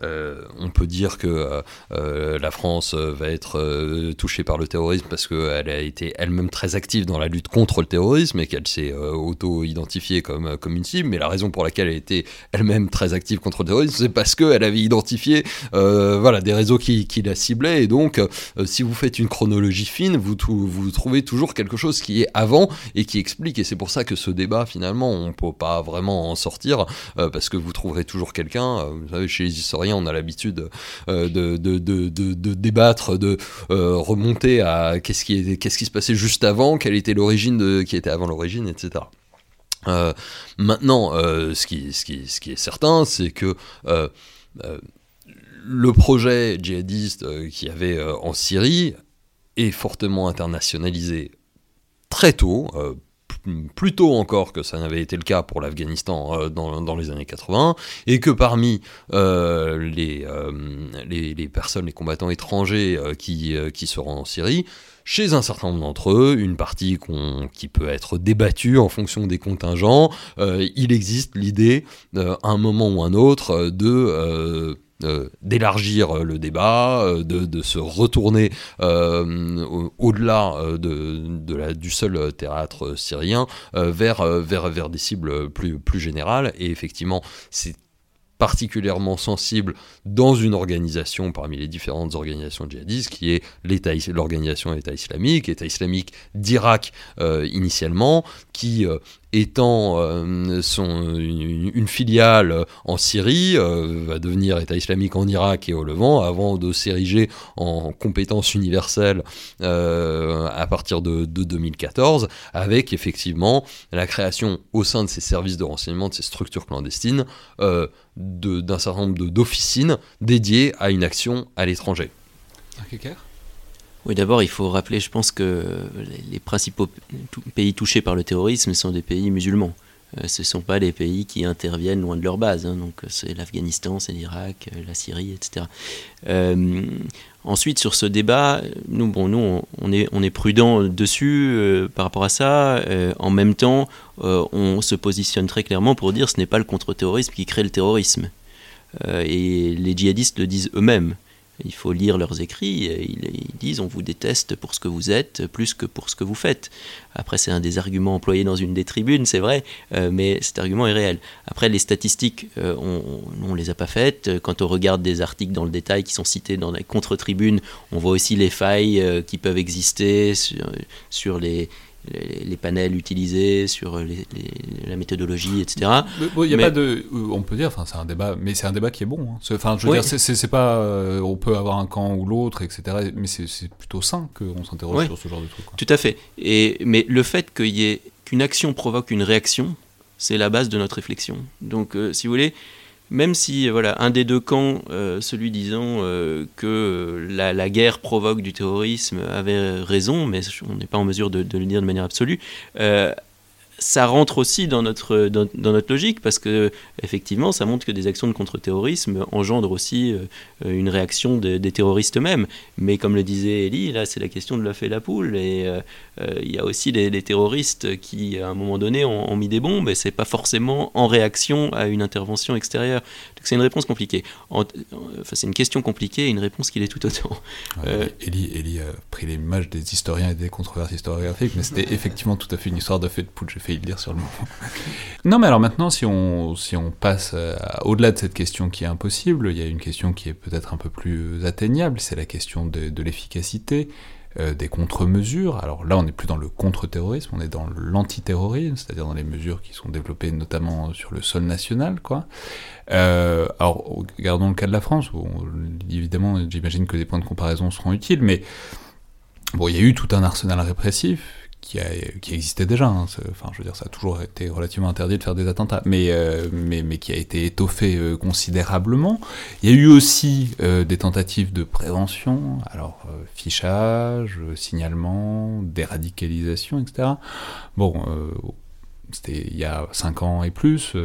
on peut dire que euh, euh, la France va être touchée par le terrorisme parce qu'elle a été elle-même très active dans la lutte contre le terrorisme et qu'elle s'est auto-identifiée comme, comme une cible. Mais la raison pour laquelle elle était elle-même très active contre le terrorisme, c'est parce qu'elle avait identifié voilà, des réseaux qui, qui, la ciblaient. Et donc, si vous faites une chronologie fine, vous, vous trouvez toujours quelque chose qui est avant et qui explique. Et c'est pour ça que ce débat, finalement, on ne peut pas vraiment en sortir parce que vous trouverez toujours quelqu'un. vous savez, chez les historiens, on a l'habitude euh, de, débattre, de euh, remonter à qu'est-ce qui, se passait juste avant, quelle était l'origine qui était avant l'origine, etc. Euh, maintenant, ce qui est certain, c'est que le projet djihadiste qu'il y avait en Syrie est fortement internationalisé très tôt, plus tôt encore que ça n'avait été le cas pour l'Afghanistan euh, dans, les années 80, et que parmi euh, euh, les, personnes, les combattants étrangers qui, se rendent en Syrie, chez un certain nombre d'entre eux, une partie qui peut être débattue en fonction des contingents, il existe l'idée, à un moment ou un autre, de d'élargir euh, le débat, euh, de, se retourner au-delà du seul théâtre syrien vers des cibles plus, plus générales. Et effectivement, c'est particulièrement sensible dans une organisation parmi les différentes organisations djihadistes qui est l'organisation État islamique, État islamique d'Irak initialement, qui étant euh, son, une, filiale en Syrie, euh, va devenir État islamique en Irak et au Levant, avant de s'ériger en compétence universelle euh, à partir de, 2014, avec effectivement la création au sein de ces services de renseignement, de ces structures clandestines, d'un certain nombre d'officines dédiées à une action à l'étranger. Oui, d'abord, il faut rappeler, je pense que les principaux pays touchés par le terrorisme sont des pays musulmans. Euh, ce ne sont pas les pays qui interviennent loin de leur base. Hein. donc, c'est l'Afghanistan, c'est l'Irak, euh, la Syrie, etc. Euh, ensuite, sur ce débat, nous, bon, nous on, est, on prudent dessus par rapport à ça. en même temps, on se positionne très clairement pour dire que ce n'est pas le contre-terrorisme qui crée le terrorisme. et les djihadistes le disent eux-mêmes. Il faut lire leurs écrits. Ils, disent on vous déteste pour ce que vous êtes plus que pour ce que vous faites. Après, c'est un des arguments employés dans une des tribunes, c'est vrai, euh, mais cet argument est réel. Après, les statistiques, euh, on ne les a pas faites. Quand on regarde des articles dans le détail qui sont cités dans les contre-tribunes, on voit aussi les failles euh, qui peuvent exister sur les, les, panels utilisés, sur la méthodologie, etc. Il y a pas de, on peut dire, enfin c'est un débat, mais c'est un débat qui est bon. Hein. Je veux dire, c'est pas, euh, on peut avoir un camp ou l'autre, etc. Mais c'est plutôt sain qu'on s'interroge sur ce genre de trucs. Tout à fait. Et mais le fait qu'il y ait qu'une action provoque une réaction, c'est la base de notre réflexion. Donc, euh, si vous voulez, même si voilà, un des deux camps, euh, celui disant euh, que la, guerre provoque du terrorisme, avait raison, mais on n'est pas en mesure de, le dire de manière absolue, euh, ça rentre aussi dans notre, logique parce que effectivement ça montre que des actions de contre-terrorisme engendrent aussi euh, une réaction des terroristes eux-mêmes. Mais comme le disait Elie, là c'est la question de l'œuf la poule et euh, euh, il y a aussi des, terroristes qui à un moment donné ont, mis des bombes et c'est pas forcément en réaction à une intervention extérieure. C'est une réponse compliquée. enfin c'est une question compliquée et une réponse qui l'est tout autant. Elie, a pris l'image des historiens et des controverses historiographiques, mais c'était effectivement tout à fait une histoire d'œuf et de poule failli le dire sur le moment. non, mais alors maintenant, si on, si on passe au-delà de cette question qui est impossible, il y a une question qui est peut-être un peu plus atteignable, c'est la question de, de l'efficacité. Euh, des contre-mesures. Alors là, on n'est plus dans le contre-terrorisme, on est dans l'antiterrorisme, c'est-à-dire dans les mesures qui sont développées notamment sur le sol national, quoi. Euh, alors, regardons le cas de la France, où évidemment, j'imagine que des points de comparaison seront utiles, mais bon, il y a eu tout un arsenal répressif qui, existait déjà. Hein, enfin, je veux dire, ça a toujours été relativement interdit de faire des attentats, mais, euh, mais, mais, qui a été étoffé euh, considérablement. Il y a eu aussi euh, des tentatives de prévention, alors fichage, signalement, déradicalisation, etc. Bon, c'était il y a 5 ans et plus,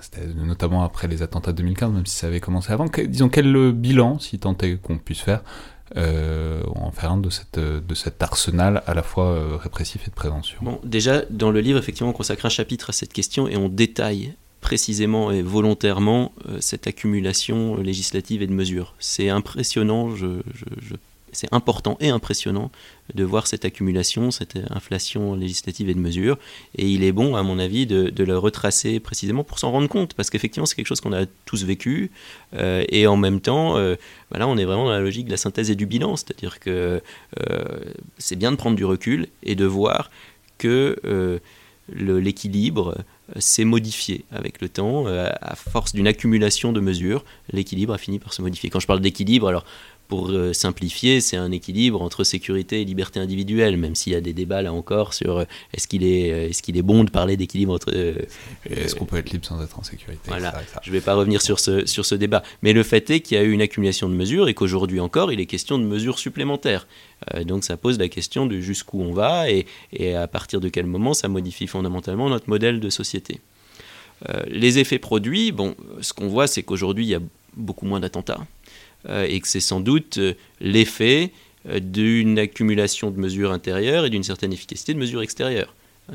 c'était notamment après les attentats de 2015, même si ça avait commencé avant. disons, quel bilan, si tant est qu'on puisse faire, euh, en faire de, cette, de cet arsenal à la fois euh, répressif et de prévention Bon, déjà, dans le livre, effectivement, on consacre un chapitre à cette question et on détaille précisément et volontairement euh, cette accumulation législative et de mesures. C'est impressionnant, je, je c'est important et impressionnant de voir cette accumulation, cette inflation législative et de mesures. Et il est bon, à mon avis, de, de le retracer précisément pour s'en rendre compte, parce qu'effectivement, c'est quelque chose qu'on a tous vécu. Euh, et en même temps, euh, on est vraiment dans la logique de la synthèse et du bilan, c'est-à-dire que euh, c'est bien de prendre du recul et de voir que l'équilibre s'est modifié avec le temps, à force d'une accumulation de mesures, l'équilibre a fini par se modifier. Quand je parle d'équilibre, alors pour euh, simplifier, c'est un équilibre entre sécurité et liberté individuelle, même s'il y a des débats là encore sur euh, est-ce qu'il est, euh, est, qu'il est bon de parler d'équilibre entre... est-ce qu'on peut être libre sans être en sécurité Voilà, je ne vais pas revenir sur ce, sur ce débat. Mais le fait est qu'il y a eu une accumulation de mesures et qu'aujourd'hui encore, il est question de mesures supplémentaires. donc ça pose la question de jusqu'où on va et, et, à partir de quel moment ça modifie fondamentalement notre modèle de société. les effets produits, bon, ce qu'on voit, c'est qu'aujourd'hui, il y a beaucoup moins d'attentats. Euh, et que c'est sans doute euh, l'effet euh, d'une accumulation de mesures intérieures et d'une certaine efficacité de mesures extérieures.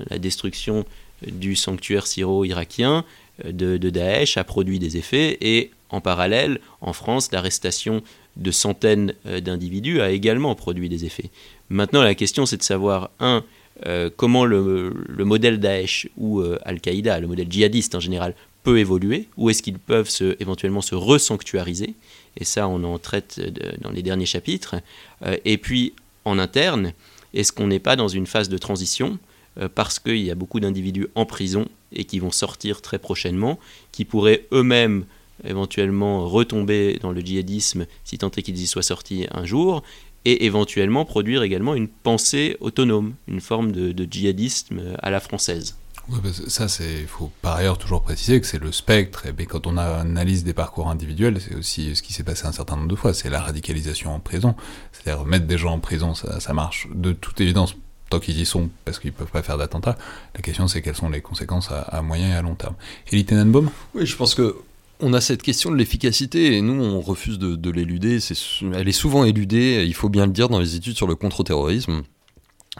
La destruction du sanctuaire syro-irakien de, Daesh a produit des effets et en parallèle, en France, l'arrestation de centaines d'individus a également produit des effets. Maintenant, la question c'est de savoir, un, comment le, modèle Daesh ou Al-Qaïda, le modèle djihadiste en général, peut évoluer, ou est-ce qu'ils peuvent se, éventuellement se resanctuariser et ça on en traite dans les derniers chapitres. Euh, et puis en interne, est-ce qu'on n'est pas dans une phase de transition euh, parce qu'il y a beaucoup d'individus en prison et qui vont sortir très prochainement, qui pourraient eux-mêmes éventuellement retomber dans le djihadisme si tant est qu'ils y soient sortis un jour, et éventuellement produire également une pensée autonome, une forme de djihadisme à la française? Ça, c'est, il faut par ailleurs toujours préciser que c'est le spectre, et quand on analyse des parcours individuels, c'est aussi ce qui s'est passé un certain nombre de fois, c'est la radicalisation en prison. C'est-à-dire mettre des gens en prison, ça, marche de toute évidence tant qu'ils y sont, parce qu'ils peuvent pas faire d'attentat. La question, c'est quelles sont les conséquences à, moyen et à long terme. Elie Tenenbaum? Oui, je pense que on a cette question de l'efficacité et nous on refuse de, de l'éluder. elle est souvent éludée, il faut bien le dire, dans les études sur le contre-terrorisme.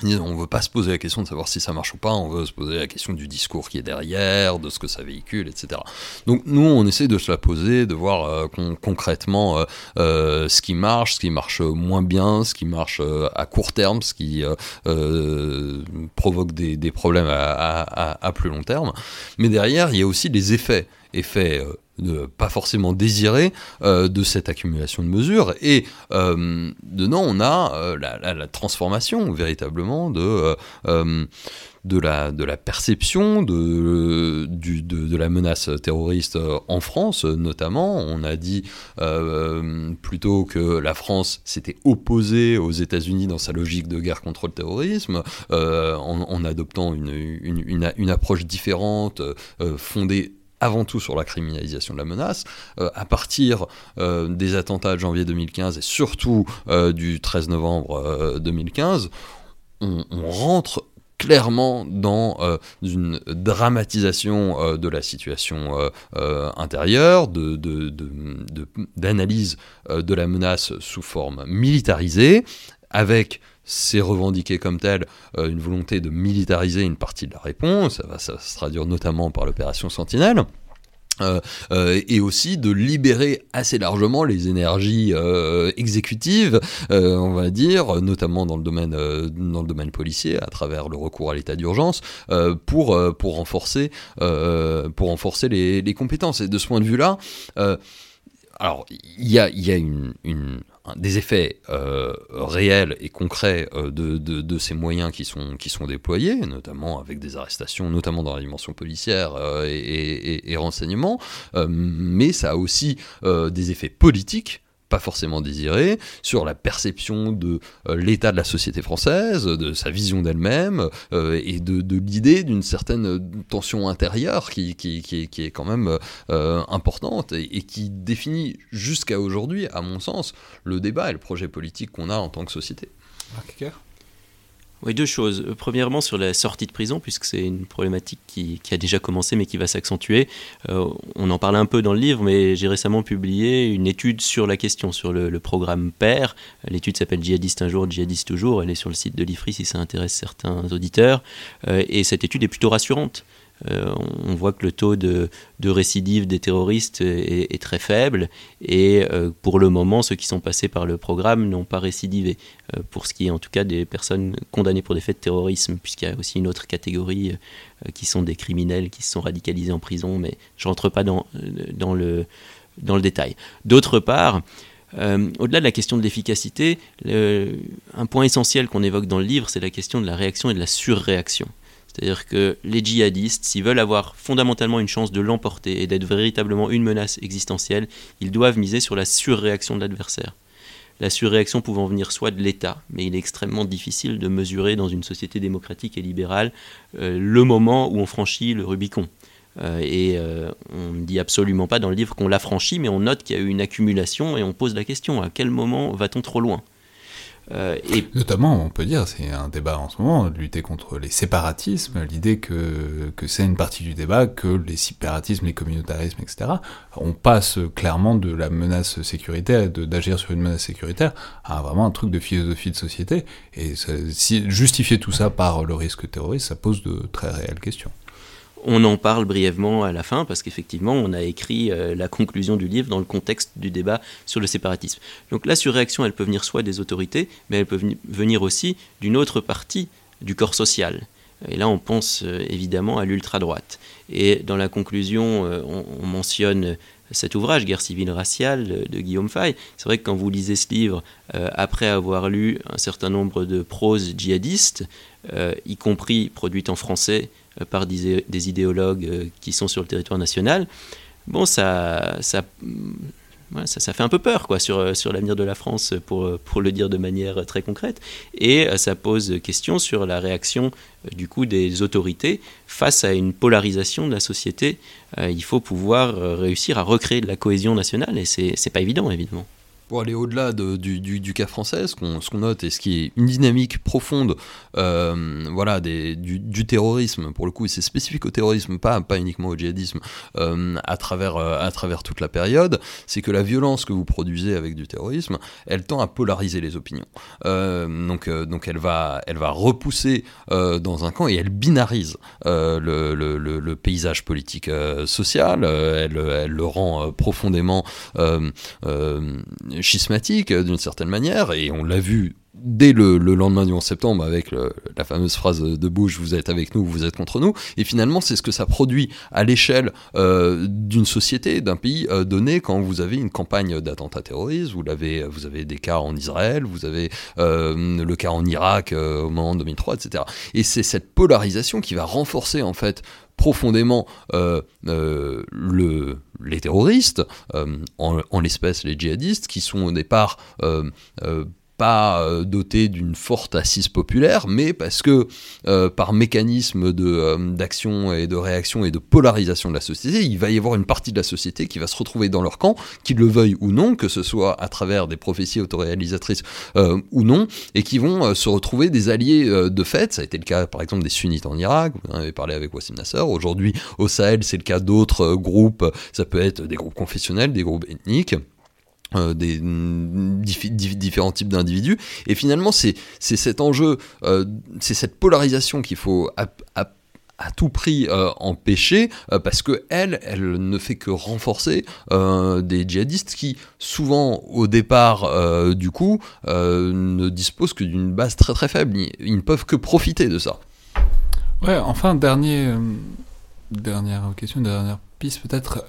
On ne veut pas se poser la question de savoir si ça marche ou pas, on veut se poser la question du discours qui est derrière, de ce que ça véhicule, etc. Donc nous, on essaie de se la poser, de voir euh, concrètement euh, euh, ce qui marche, ce qui marche moins bien, ce qui marche à court terme, ce qui provoque des, problèmes à, plus long terme. Mais derrière, il y a aussi les effets, effets pas forcément désiré euh, de cette accumulation de mesures. Et euh, dedans, on a euh, la, transformation véritablement de, de, la, de la perception de, du, de, la menace terroriste en France, notamment. On a dit plutôt que la France s'était opposée aux États-Unis dans sa logique de guerre contre le terrorisme, en, adoptant une, une approche différente, fondée avant tout sur la criminalisation de la menace, euh, à partir euh, des attentats de janvier 2015 et surtout euh, du 13 novembre 2015, on, rentre clairement dans une dramatisation de la situation intérieure, d'analyse de, de, la menace sous forme militarisée, avec c'est revendiqué comme tel euh, une volonté de militariser une partie de la réponse, ça va se traduire notamment par l'opération Sentinelle. Euh, euh, et aussi de libérer assez largement les énergies exécutives, on va dire, notamment dans le domaine dans le domaine policier, à travers le recours à l'état d'urgence, pour pour renforcer pour renforcer les, compétences. Et de ce point de vue-là, alors il y a y a une des effets euh, réels et concrets euh, de, de, ces moyens qui sont, qui sont déployés, notamment avec des arrestations, notamment dans la dimension policière euh, et, renseignement, mais ça a aussi des effets politiques pas forcément désiré, sur la perception de euh, l'état de la société française, de sa vision d'elle-même, euh, et de, l'idée d'une certaine tension intérieure qui, qui, est quand même euh, importante et, qui définit jusqu'à aujourd'hui, à mon sens, le débat et le projet politique qu'on a en tant que société. Oui, deux choses. Euh, premièrement, sur la sortie de prison, puisque c'est une problématique qui, a déjà commencé mais qui va s'accentuer. Euh, on en parlait un peu dans le livre, mais j'ai récemment publié une étude sur la question, sur le, programme PER. L'étude s'appelle Djihadiste un jour, djihadiste toujours. Elle est sur le site de l'IFRI si ça intéresse certains auditeurs. Euh, et cette étude est plutôt rassurante. Euh, on voit que le taux de, récidive des terroristes est, très faible et euh, pour le moment, ceux qui sont passés par le programme n'ont pas récidivé, euh, pour ce qui est en tout cas des personnes condamnées pour des faits de terrorisme, puisqu'il y a aussi une autre catégorie qui sont des criminels qui se sont radicalisés en prison, mais je ne rentre pas dans, le, dans le détail. D'autre part, au-delà de la question de l'efficacité, un point essentiel qu'on évoque dans le livre, c'est la question de la réaction et de la surréaction. C'est-à-dire que les djihadistes, s'ils veulent avoir fondamentalement une chance de l'emporter et d'être véritablement une menace existentielle, ils doivent miser sur la surréaction de l'adversaire. La surréaction pouvant venir soit de l'État, mais il est extrêmement difficile de mesurer dans une société démocratique et libérale euh, le moment où on franchit le Rubicon. Euh, et euh, on ne dit absolument pas dans le livre qu'on l'a franchi, mais on note qu'il y a eu une accumulation et on pose la question à quel moment va-t-on trop loin? Euh. Notamment, on peut dire, c'est un débat en ce moment, de lutter contre les séparatismes, l'idée que, que c'est une partie du débat, que les séparatismes, les communautarismes, etc., on passe clairement de la menace sécuritaire, d'agir sur une menace sécuritaire, à vraiment un truc de philosophie de société. Et si, justifier tout ça par le risque terroriste, ça pose de très réelles questions. On en parle brièvement à la fin parce qu'effectivement, on a écrit euh, la conclusion du livre dans le contexte du débat sur le séparatisme. Donc la surréaction, elle peut venir soit des autorités, mais elle peut venir aussi d'une autre partie du corps social. Et là, on pense euh, évidemment à l'ultra-droite. Et dans la conclusion, euh, on, mentionne cet ouvrage, Guerre civile raciale, de Guillaume Fay. C'est vrai que quand vous lisez ce livre, après avoir lu un certain nombre de proses djihadistes, y compris produites en français, par des, idéologues euh, qui sont sur le territoire national, bon, ça, ça, ça, fait un peu peur quoi, sur, sur l'avenir de la France, pour, pour le dire de manière très concrète. Et euh, ça pose question sur la réaction du coup des autorités face à une polarisation de la société. il faut pouvoir réussir à recréer de la cohésion nationale, et c'est pas évident, évidemment pour aller au-delà du, du, cas français, ce qu'on note et ce qui est une dynamique profonde euh, voilà, des, du, terrorisme, pour le coup, c'est spécifique au terrorisme, pas, pas uniquement au djihadisme, euh, à, travers, euh, à travers toute la période, c'est que la violence que vous produisez avec du terrorisme, elle tend à polariser les opinions. donc, donc elle, va, elle va repousser dans un camp et elle binarise le, le, le, paysage politique social, elle, elle, le rend profondément schismatique euh, d'une certaine manière, et on l'a vu dès le, lendemain du 11 septembre avec la fameuse phrase de Bush vous êtes avec nous vous êtes contre nous et finalement c'est ce que ça produit à l'échelle euh, d'une société d'un pays euh, donné quand vous avez une campagne d'attentats terroristes vous vous avez des cas en Israël vous avez le cas en Irak au moment de 2003 etc et c'est cette polarisation qui va renforcer en fait profondément euh, euh, le, les terroristes, euh, en, en l'espèce les djihadistes, qui sont au départ pas euh, doté d'une forte assise populaire, mais parce que euh, par mécanisme de, euh, d'action et de réaction et de polarisation de la société, il va y avoir une partie de la société qui va se retrouver dans leur camp, qu'ils le veuillent ou non, que ce soit à travers des prophéties autoréalisatrices ou non, et qui vont se retrouver des alliés de fait. Ça a été le cas par exemple des sunnites en Irak, vous en avez parlé avec Wassim Nasser. Aujourd'hui au Sahel, c'est le cas d'autres groupes, ça peut être des groupes confessionnels, des groupes ethniques. Euh, des différents types d'individus. Et finalement c'est cet enjeu euh, c'est cette polarisation qu'il faut à, tout prix euh, empêcher parce que elle elle ne fait que renforcer des djihadistes qui souvent au départ du coup ne disposent que d'une base très très faible. Ils, ne peuvent que profiter de ça. Ouais enfin dernier dernière question dernière piste peut-être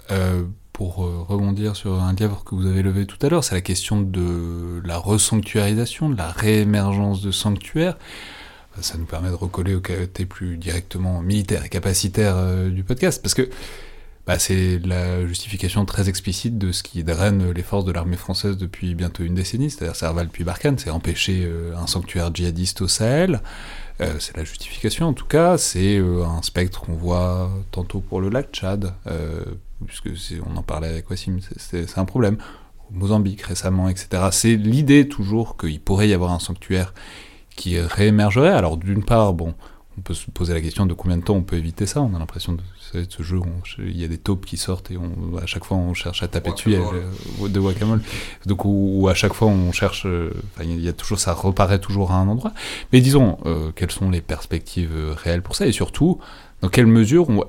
pour euh, rebondir sur un livre que vous avez levé tout à l'heure, c'est la question de la resanctuarisation, de la réémergence de sanctuaires. Ça nous permet de recoller au côté plus directement militaire et capacitaire euh, du podcast, parce que bah, c'est la justification très explicite de ce qui draine les forces de l'armée française depuis bientôt une décennie, c'est-à-dire Serval puis Barkhane, c'est empêcher euh, un sanctuaire djihadiste au Sahel. C'est la justification en tout cas, c'est un spectre qu'on voit tantôt pour le lac Tchad, puisque on en parlait avec Wassim, c'est un problème. Au Mozambique récemment, etc. C'est l'idée toujours qu'il pourrait y avoir un sanctuaire qui réémergerait. Alors d'une part, bon, on peut se poser la question de combien de temps on peut éviter ça. On a l'impression de, ce jeu, il y a des taupes qui sortent et on, à chaque fois on cherche à taper dessus euh, de guacamole. Donc où, à chaque fois on cherche, euh, il y a toujours ça reparaît toujours à un endroit. Mais disons, euh, quelles sont les perspectives réelles pour ça? Et surtout dans quelle mesure on,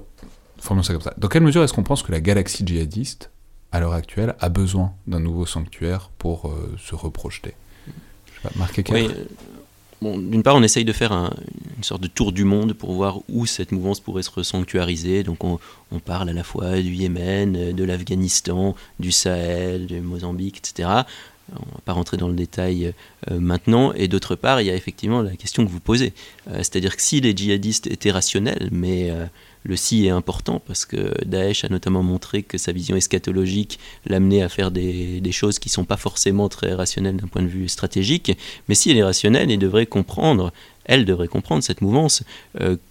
Dans quelle mesure est-ce qu'on pense que la galaxie djihadiste à l'heure actuelle a besoin d'un nouveau sanctuaire pour se reprojeter? Je sais pas, Marc oui, d'une part, on essaye de faire une sorte de tour du monde pour voir où cette mouvance pourrait se sanctuariser. Donc, on, parle à la fois du Yémen, de l'Afghanistan, du Sahel, du Mozambique, etc. On ne va pas rentrer dans le détail euh, maintenant. Et d'autre part, il y a effectivement la question que vous posez. Euh, c'est-à-dire que si les djihadistes étaient rationnels, mais euh, le si est important parce que Daesh a notamment montré que sa vision eschatologique l'amenait à faire des, choses qui ne sont pas forcément très rationnelles d'un point de vue stratégique. Mais si elle est rationnelle, devrait comprendre, elle devrait comprendre cette mouvance,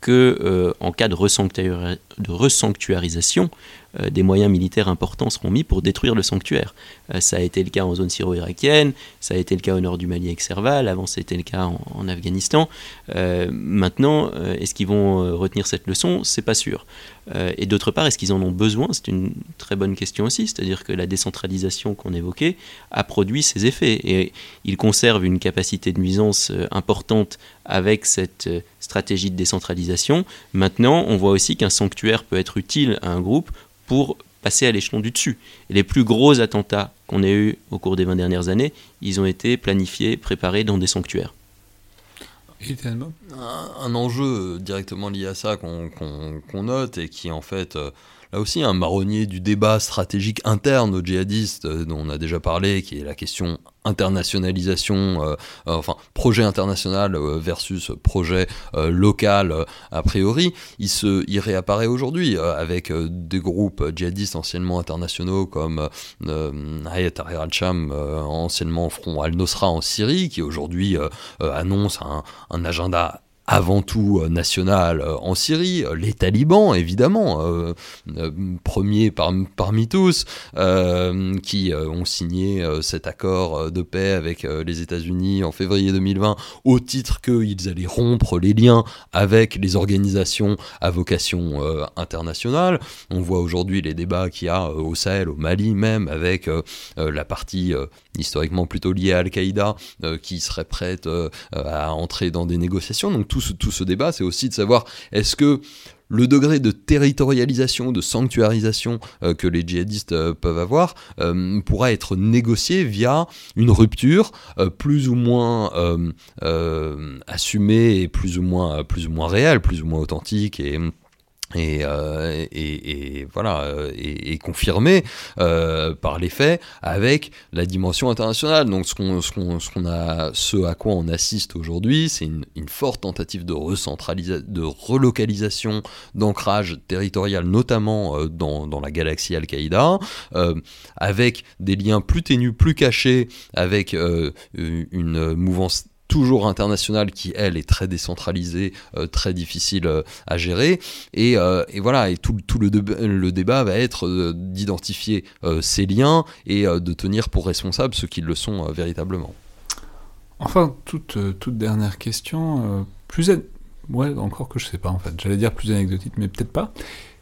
que en cas de, de resanctuarisation, euh, des moyens militaires importants seront mis pour détruire le sanctuaire. Euh, ça a été le cas en zone syro-irakienne, ça a été le cas au nord du Mali avec Serval, avant c'était le cas en, Afghanistan. Euh, maintenant, est-ce qu'ils vont retenir cette leçon? C'est pas sûr. et d'autre part, est-ce qu'ils en ont besoin? C'est une très bonne question aussi, c'est-à-dire que la décentralisation qu'on évoquait a produit ses effets et ils conservent une capacité de nuisance importante avec cette stratégie de décentralisation. Maintenant, on voit aussi qu'un sanctuaire peut être utile à un groupe pour passer à l'échelon du dessus. Et les plus gros attentats qu'on ait eus au cours des 20 dernières années, ils ont été planifiés, préparés dans des sanctuaires. Un, un enjeu directement lié à ça qu'on note et qui en fait euh, là aussi un marronnier du débat stratégique interne aux djihadistes euh, dont on a déjà parlé, qui est la question internationalisation, euh, euh, enfin projet international versus projet local a priori, il, se, réapparaît aujourd'hui avec des groupes djihadistes anciennement internationaux comme Hayat al-Sham, anciennement Front al-Nusra en Syrie, qui aujourd'hui annonce un, un agenda avant tout euh, national euh, en Syrie, euh, les talibans évidemment, premiers parmi tous, qui ont signé cet accord de paix avec les États-Unis en février 2020 au titre qu'ils allaient rompre les liens avec les organisations à vocation internationale. On voit aujourd'hui les débats qu'il y a au Sahel, au Mali même, avec la partie historiquement plutôt liée à Al-Qaïda qui serait prête à entrer dans des négociations. Tout ce débat, c'est aussi de savoir est-ce que le degré de territorialisation, de sanctuarisation euh, que les djihadistes euh, peuvent avoir euh, pourra être négocié via une rupture plus ou moins assumée et plus ou moins, plus ou moins réelle, plus ou moins authentique et euh, et, voilà euh, et, confirmé euh, par les faits avec la dimension internationale. Donc ce qu'on a ce à quoi on assiste aujourd'hui c'est une, une, forte tentative de recentralisation de relocalisation d'ancrage territorial notamment dans, dans la galaxie Al-Qaïda avec des liens plus ténus plus cachés avec une mouvance toujours internationale qui, elle, est très décentralisée, euh, très difficile euh, à gérer. Et, euh, et, voilà, et tout, tout le, le, débat va être d'identifier ces liens et de tenir pour responsables ceux qui le sont véritablement. Enfin, toute, toute dernière question, plus... Ouais, encore que je sais pas en fait. J'allais dire plus anecdotique, mais peut-être pas.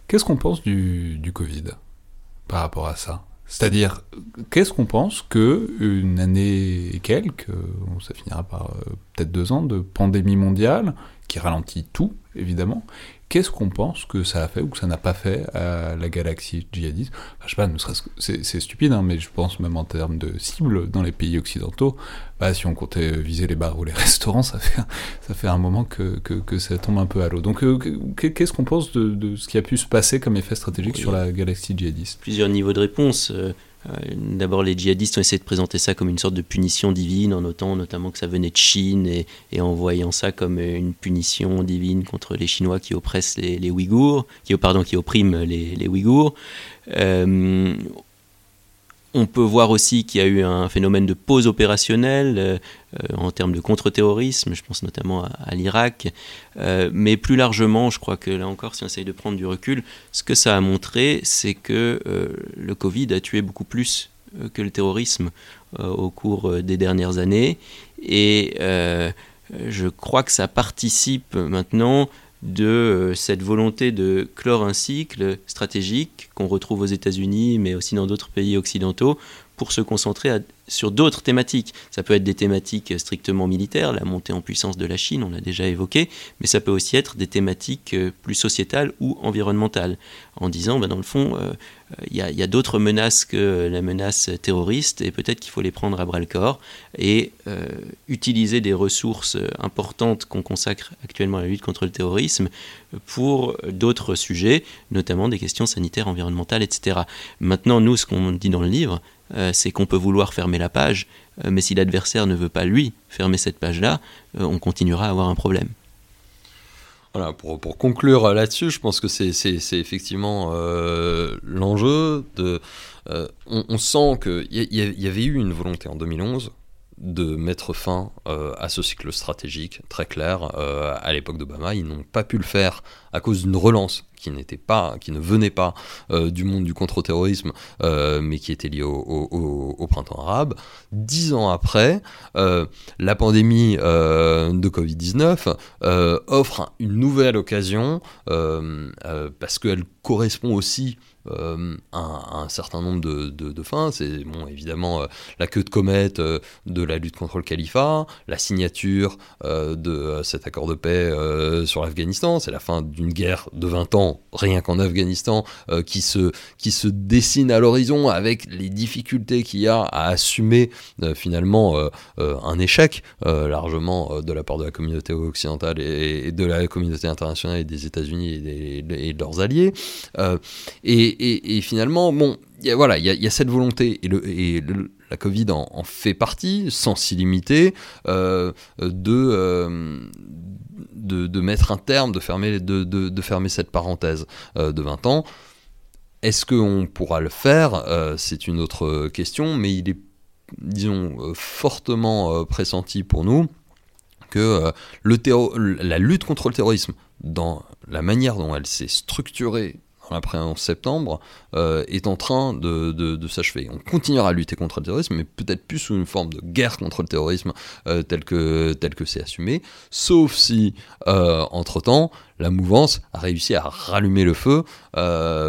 Qu'est-ce qu'on pense du, du Covid par rapport à ça? C'est-à-dire, qu'est-ce qu'on pense que une année et quelques, ça finira par euh, peut-être deux ans de pandémie mondiale, qui ralentit tout, évidemment, qu'est-ce qu'on pense que ça a fait ou que ça n'a pas fait à la galaxie djihadiste? Je sais pas, c'est stupide, hein, mais je pense même en termes de cible dans les pays occidentaux, bah, si on comptait viser les bars ou les restaurants, ça fait, ça fait un moment que, que, ça tombe un peu à l'eau. Donc euh, qu'est-ce qu'on pense de, de, ce qui a pu se passer comme effet stratégique sur la galaxie djihadiste? Plusieurs niveaux de réponse. Euh, D'abord, les djihadistes ont essayé de présenter ça comme une sorte de punition divine, en notant notamment que ça venait de Chine et, en voyant ça comme une punition divine contre les Chinois qui oppressent les, Ouïghours, qui, pardon, qui oppriment les, Ouïghours. On peut voir aussi qu'il y a eu un phénomène de pause opérationnelle euh, euh, en termes de contre-terrorisme, je pense notamment à, l'Irak. Euh, mais plus largement, je crois que là encore, si on essaye de prendre du recul, ce que ça a montré, c'est que le Covid a tué beaucoup plus que le terrorisme au cours des dernières années. Et je crois que ça participe maintenant de euh, cette volonté de clore un cycle stratégique qu'on retrouve aux États-Unis, mais aussi dans d'autres pays occidentaux, pour se concentrer sur d'autres thématiques. Ça peut être des thématiques strictement militaires, la montée en puissance de la Chine, on l'a déjà évoqué, mais ça peut aussi être des thématiques euh, plus sociétales ou environnementales, en disant, ben, dans le fond, euh, il y a, d'autres menaces que la menace terroriste, et peut-être qu'il faut les prendre à bras le corps, et euh, utiliser des ressources importantes qu'on consacre actuellement à la lutte contre le terrorisme pour d'autres sujets, notamment des questions sanitaires, environnementales, etc. Maintenant, nous, ce qu'on dit dans le livre, euh, c'est qu'on peut vouloir fermer la page, euh, mais si l'adversaire ne veut pas, lui, fermer cette page-là, euh, on continuera à avoir un problème. Voilà, pour, conclure là-dessus, je pense que c'est effectivement l'enjeu. de. On, sent qu'il y, avait eu une volonté en 2011 de mettre fin à ce cycle stratégique très clair. à l'époque d'Obama, ils n'ont pas pu le faire à cause d'une relance qui n'était pas, qui ne venait pas euh, du monde du contre-terrorisme, euh, mais qui était lié au, printemps arabe. Dix ans après, euh, la pandémie de Covid-19 offre une nouvelle occasion parce qu'elle correspond aussi à, un certain nombre de, de, fins. C'est bon, évidemment la queue de comète de la lutte contre le califat, la signature de cet accord de paix sur l'Afghanistan, c'est la fin d'une guerre de 20 ans rien qu'en Afghanistan, euh, qui, se, qui se dessine à l'horizon avec les difficultés qu'il y a à assumer euh, finalement euh, un échec largement de la part de la communauté occidentale et, de la communauté internationale et des États-Unis et, de leurs alliés. Et, finalement, bon, voilà, il y, a cette volonté et, la Covid en, fait partie, sans illimité, euh, de, de, mettre un terme, de fermer, de, de, fermer cette parenthèse euh, de 20 ans. Est-ce qu'on pourra le faire? Euh, C'est une autre question, mais il est, disons, euh, fortement pressenti pour nous que le la lutte contre le terrorisme, dans la manière dont elle s'est structurée après 11 septembre, euh, est en train de, s'achever. On continuera à lutter contre le terrorisme, mais peut-être plus sous une forme de guerre contre le terrorisme euh, tel que tel que c'est assumé, sauf si, euh, entre-temps, la mouvance a réussi à rallumer le feu,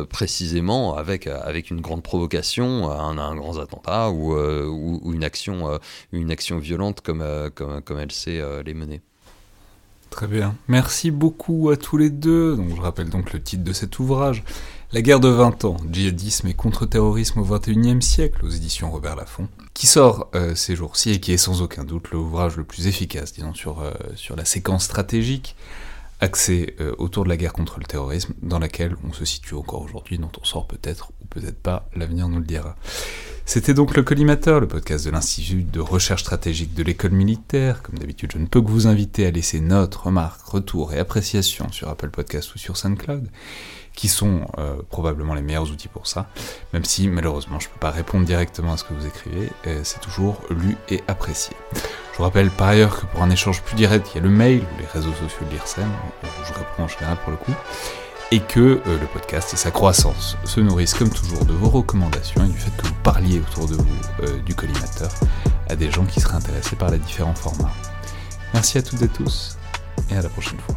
précisément avec, avec une grande provocation, un, un grand attentat ou, ou, une, action, une action violente comme, comme, comme elle sait les mener. Très bien. Merci beaucoup à tous les deux. Donc, je rappelle donc le titre de cet ouvrage. La guerre de 20 ans, djihadisme et contre-terrorisme au XXIe siècle, aux éditions Robert Laffont, qui sort euh, ces jours-ci et qui est sans aucun doute l'ouvrage le plus efficace, disons, sur, euh, sur la séquence stratégique axée euh, autour de la guerre contre le terrorisme, dans laquelle on se situe encore aujourd'hui, dont on sort peut-être ou peut-être pas, l'avenir nous le dira. C'était donc le Collimateur, le podcast de l'Institut de recherche stratégique de l'école militaire. Comme d'habitude, je ne peux que vous inviter à laisser notes, remarques, retours et appréciations sur Apple Podcast ou sur SoundCloud, qui sont euh, probablement les meilleurs outils pour ça, même si malheureusement je ne peux pas répondre directement à ce que vous écrivez, c'est toujours lu et apprécié. Je vous rappelle par ailleurs que pour un échange plus direct, il y a le mail ou les réseaux sociaux de l'IRSEM, je réponds en général pour le coup et que euh, le podcast et sa croissance se nourrissent comme toujours de vos recommandations et du fait que vous parliez autour de vous euh, du collimateur à des gens qui seraient intéressés par les différents formats. Merci à toutes et tous et à la prochaine fois.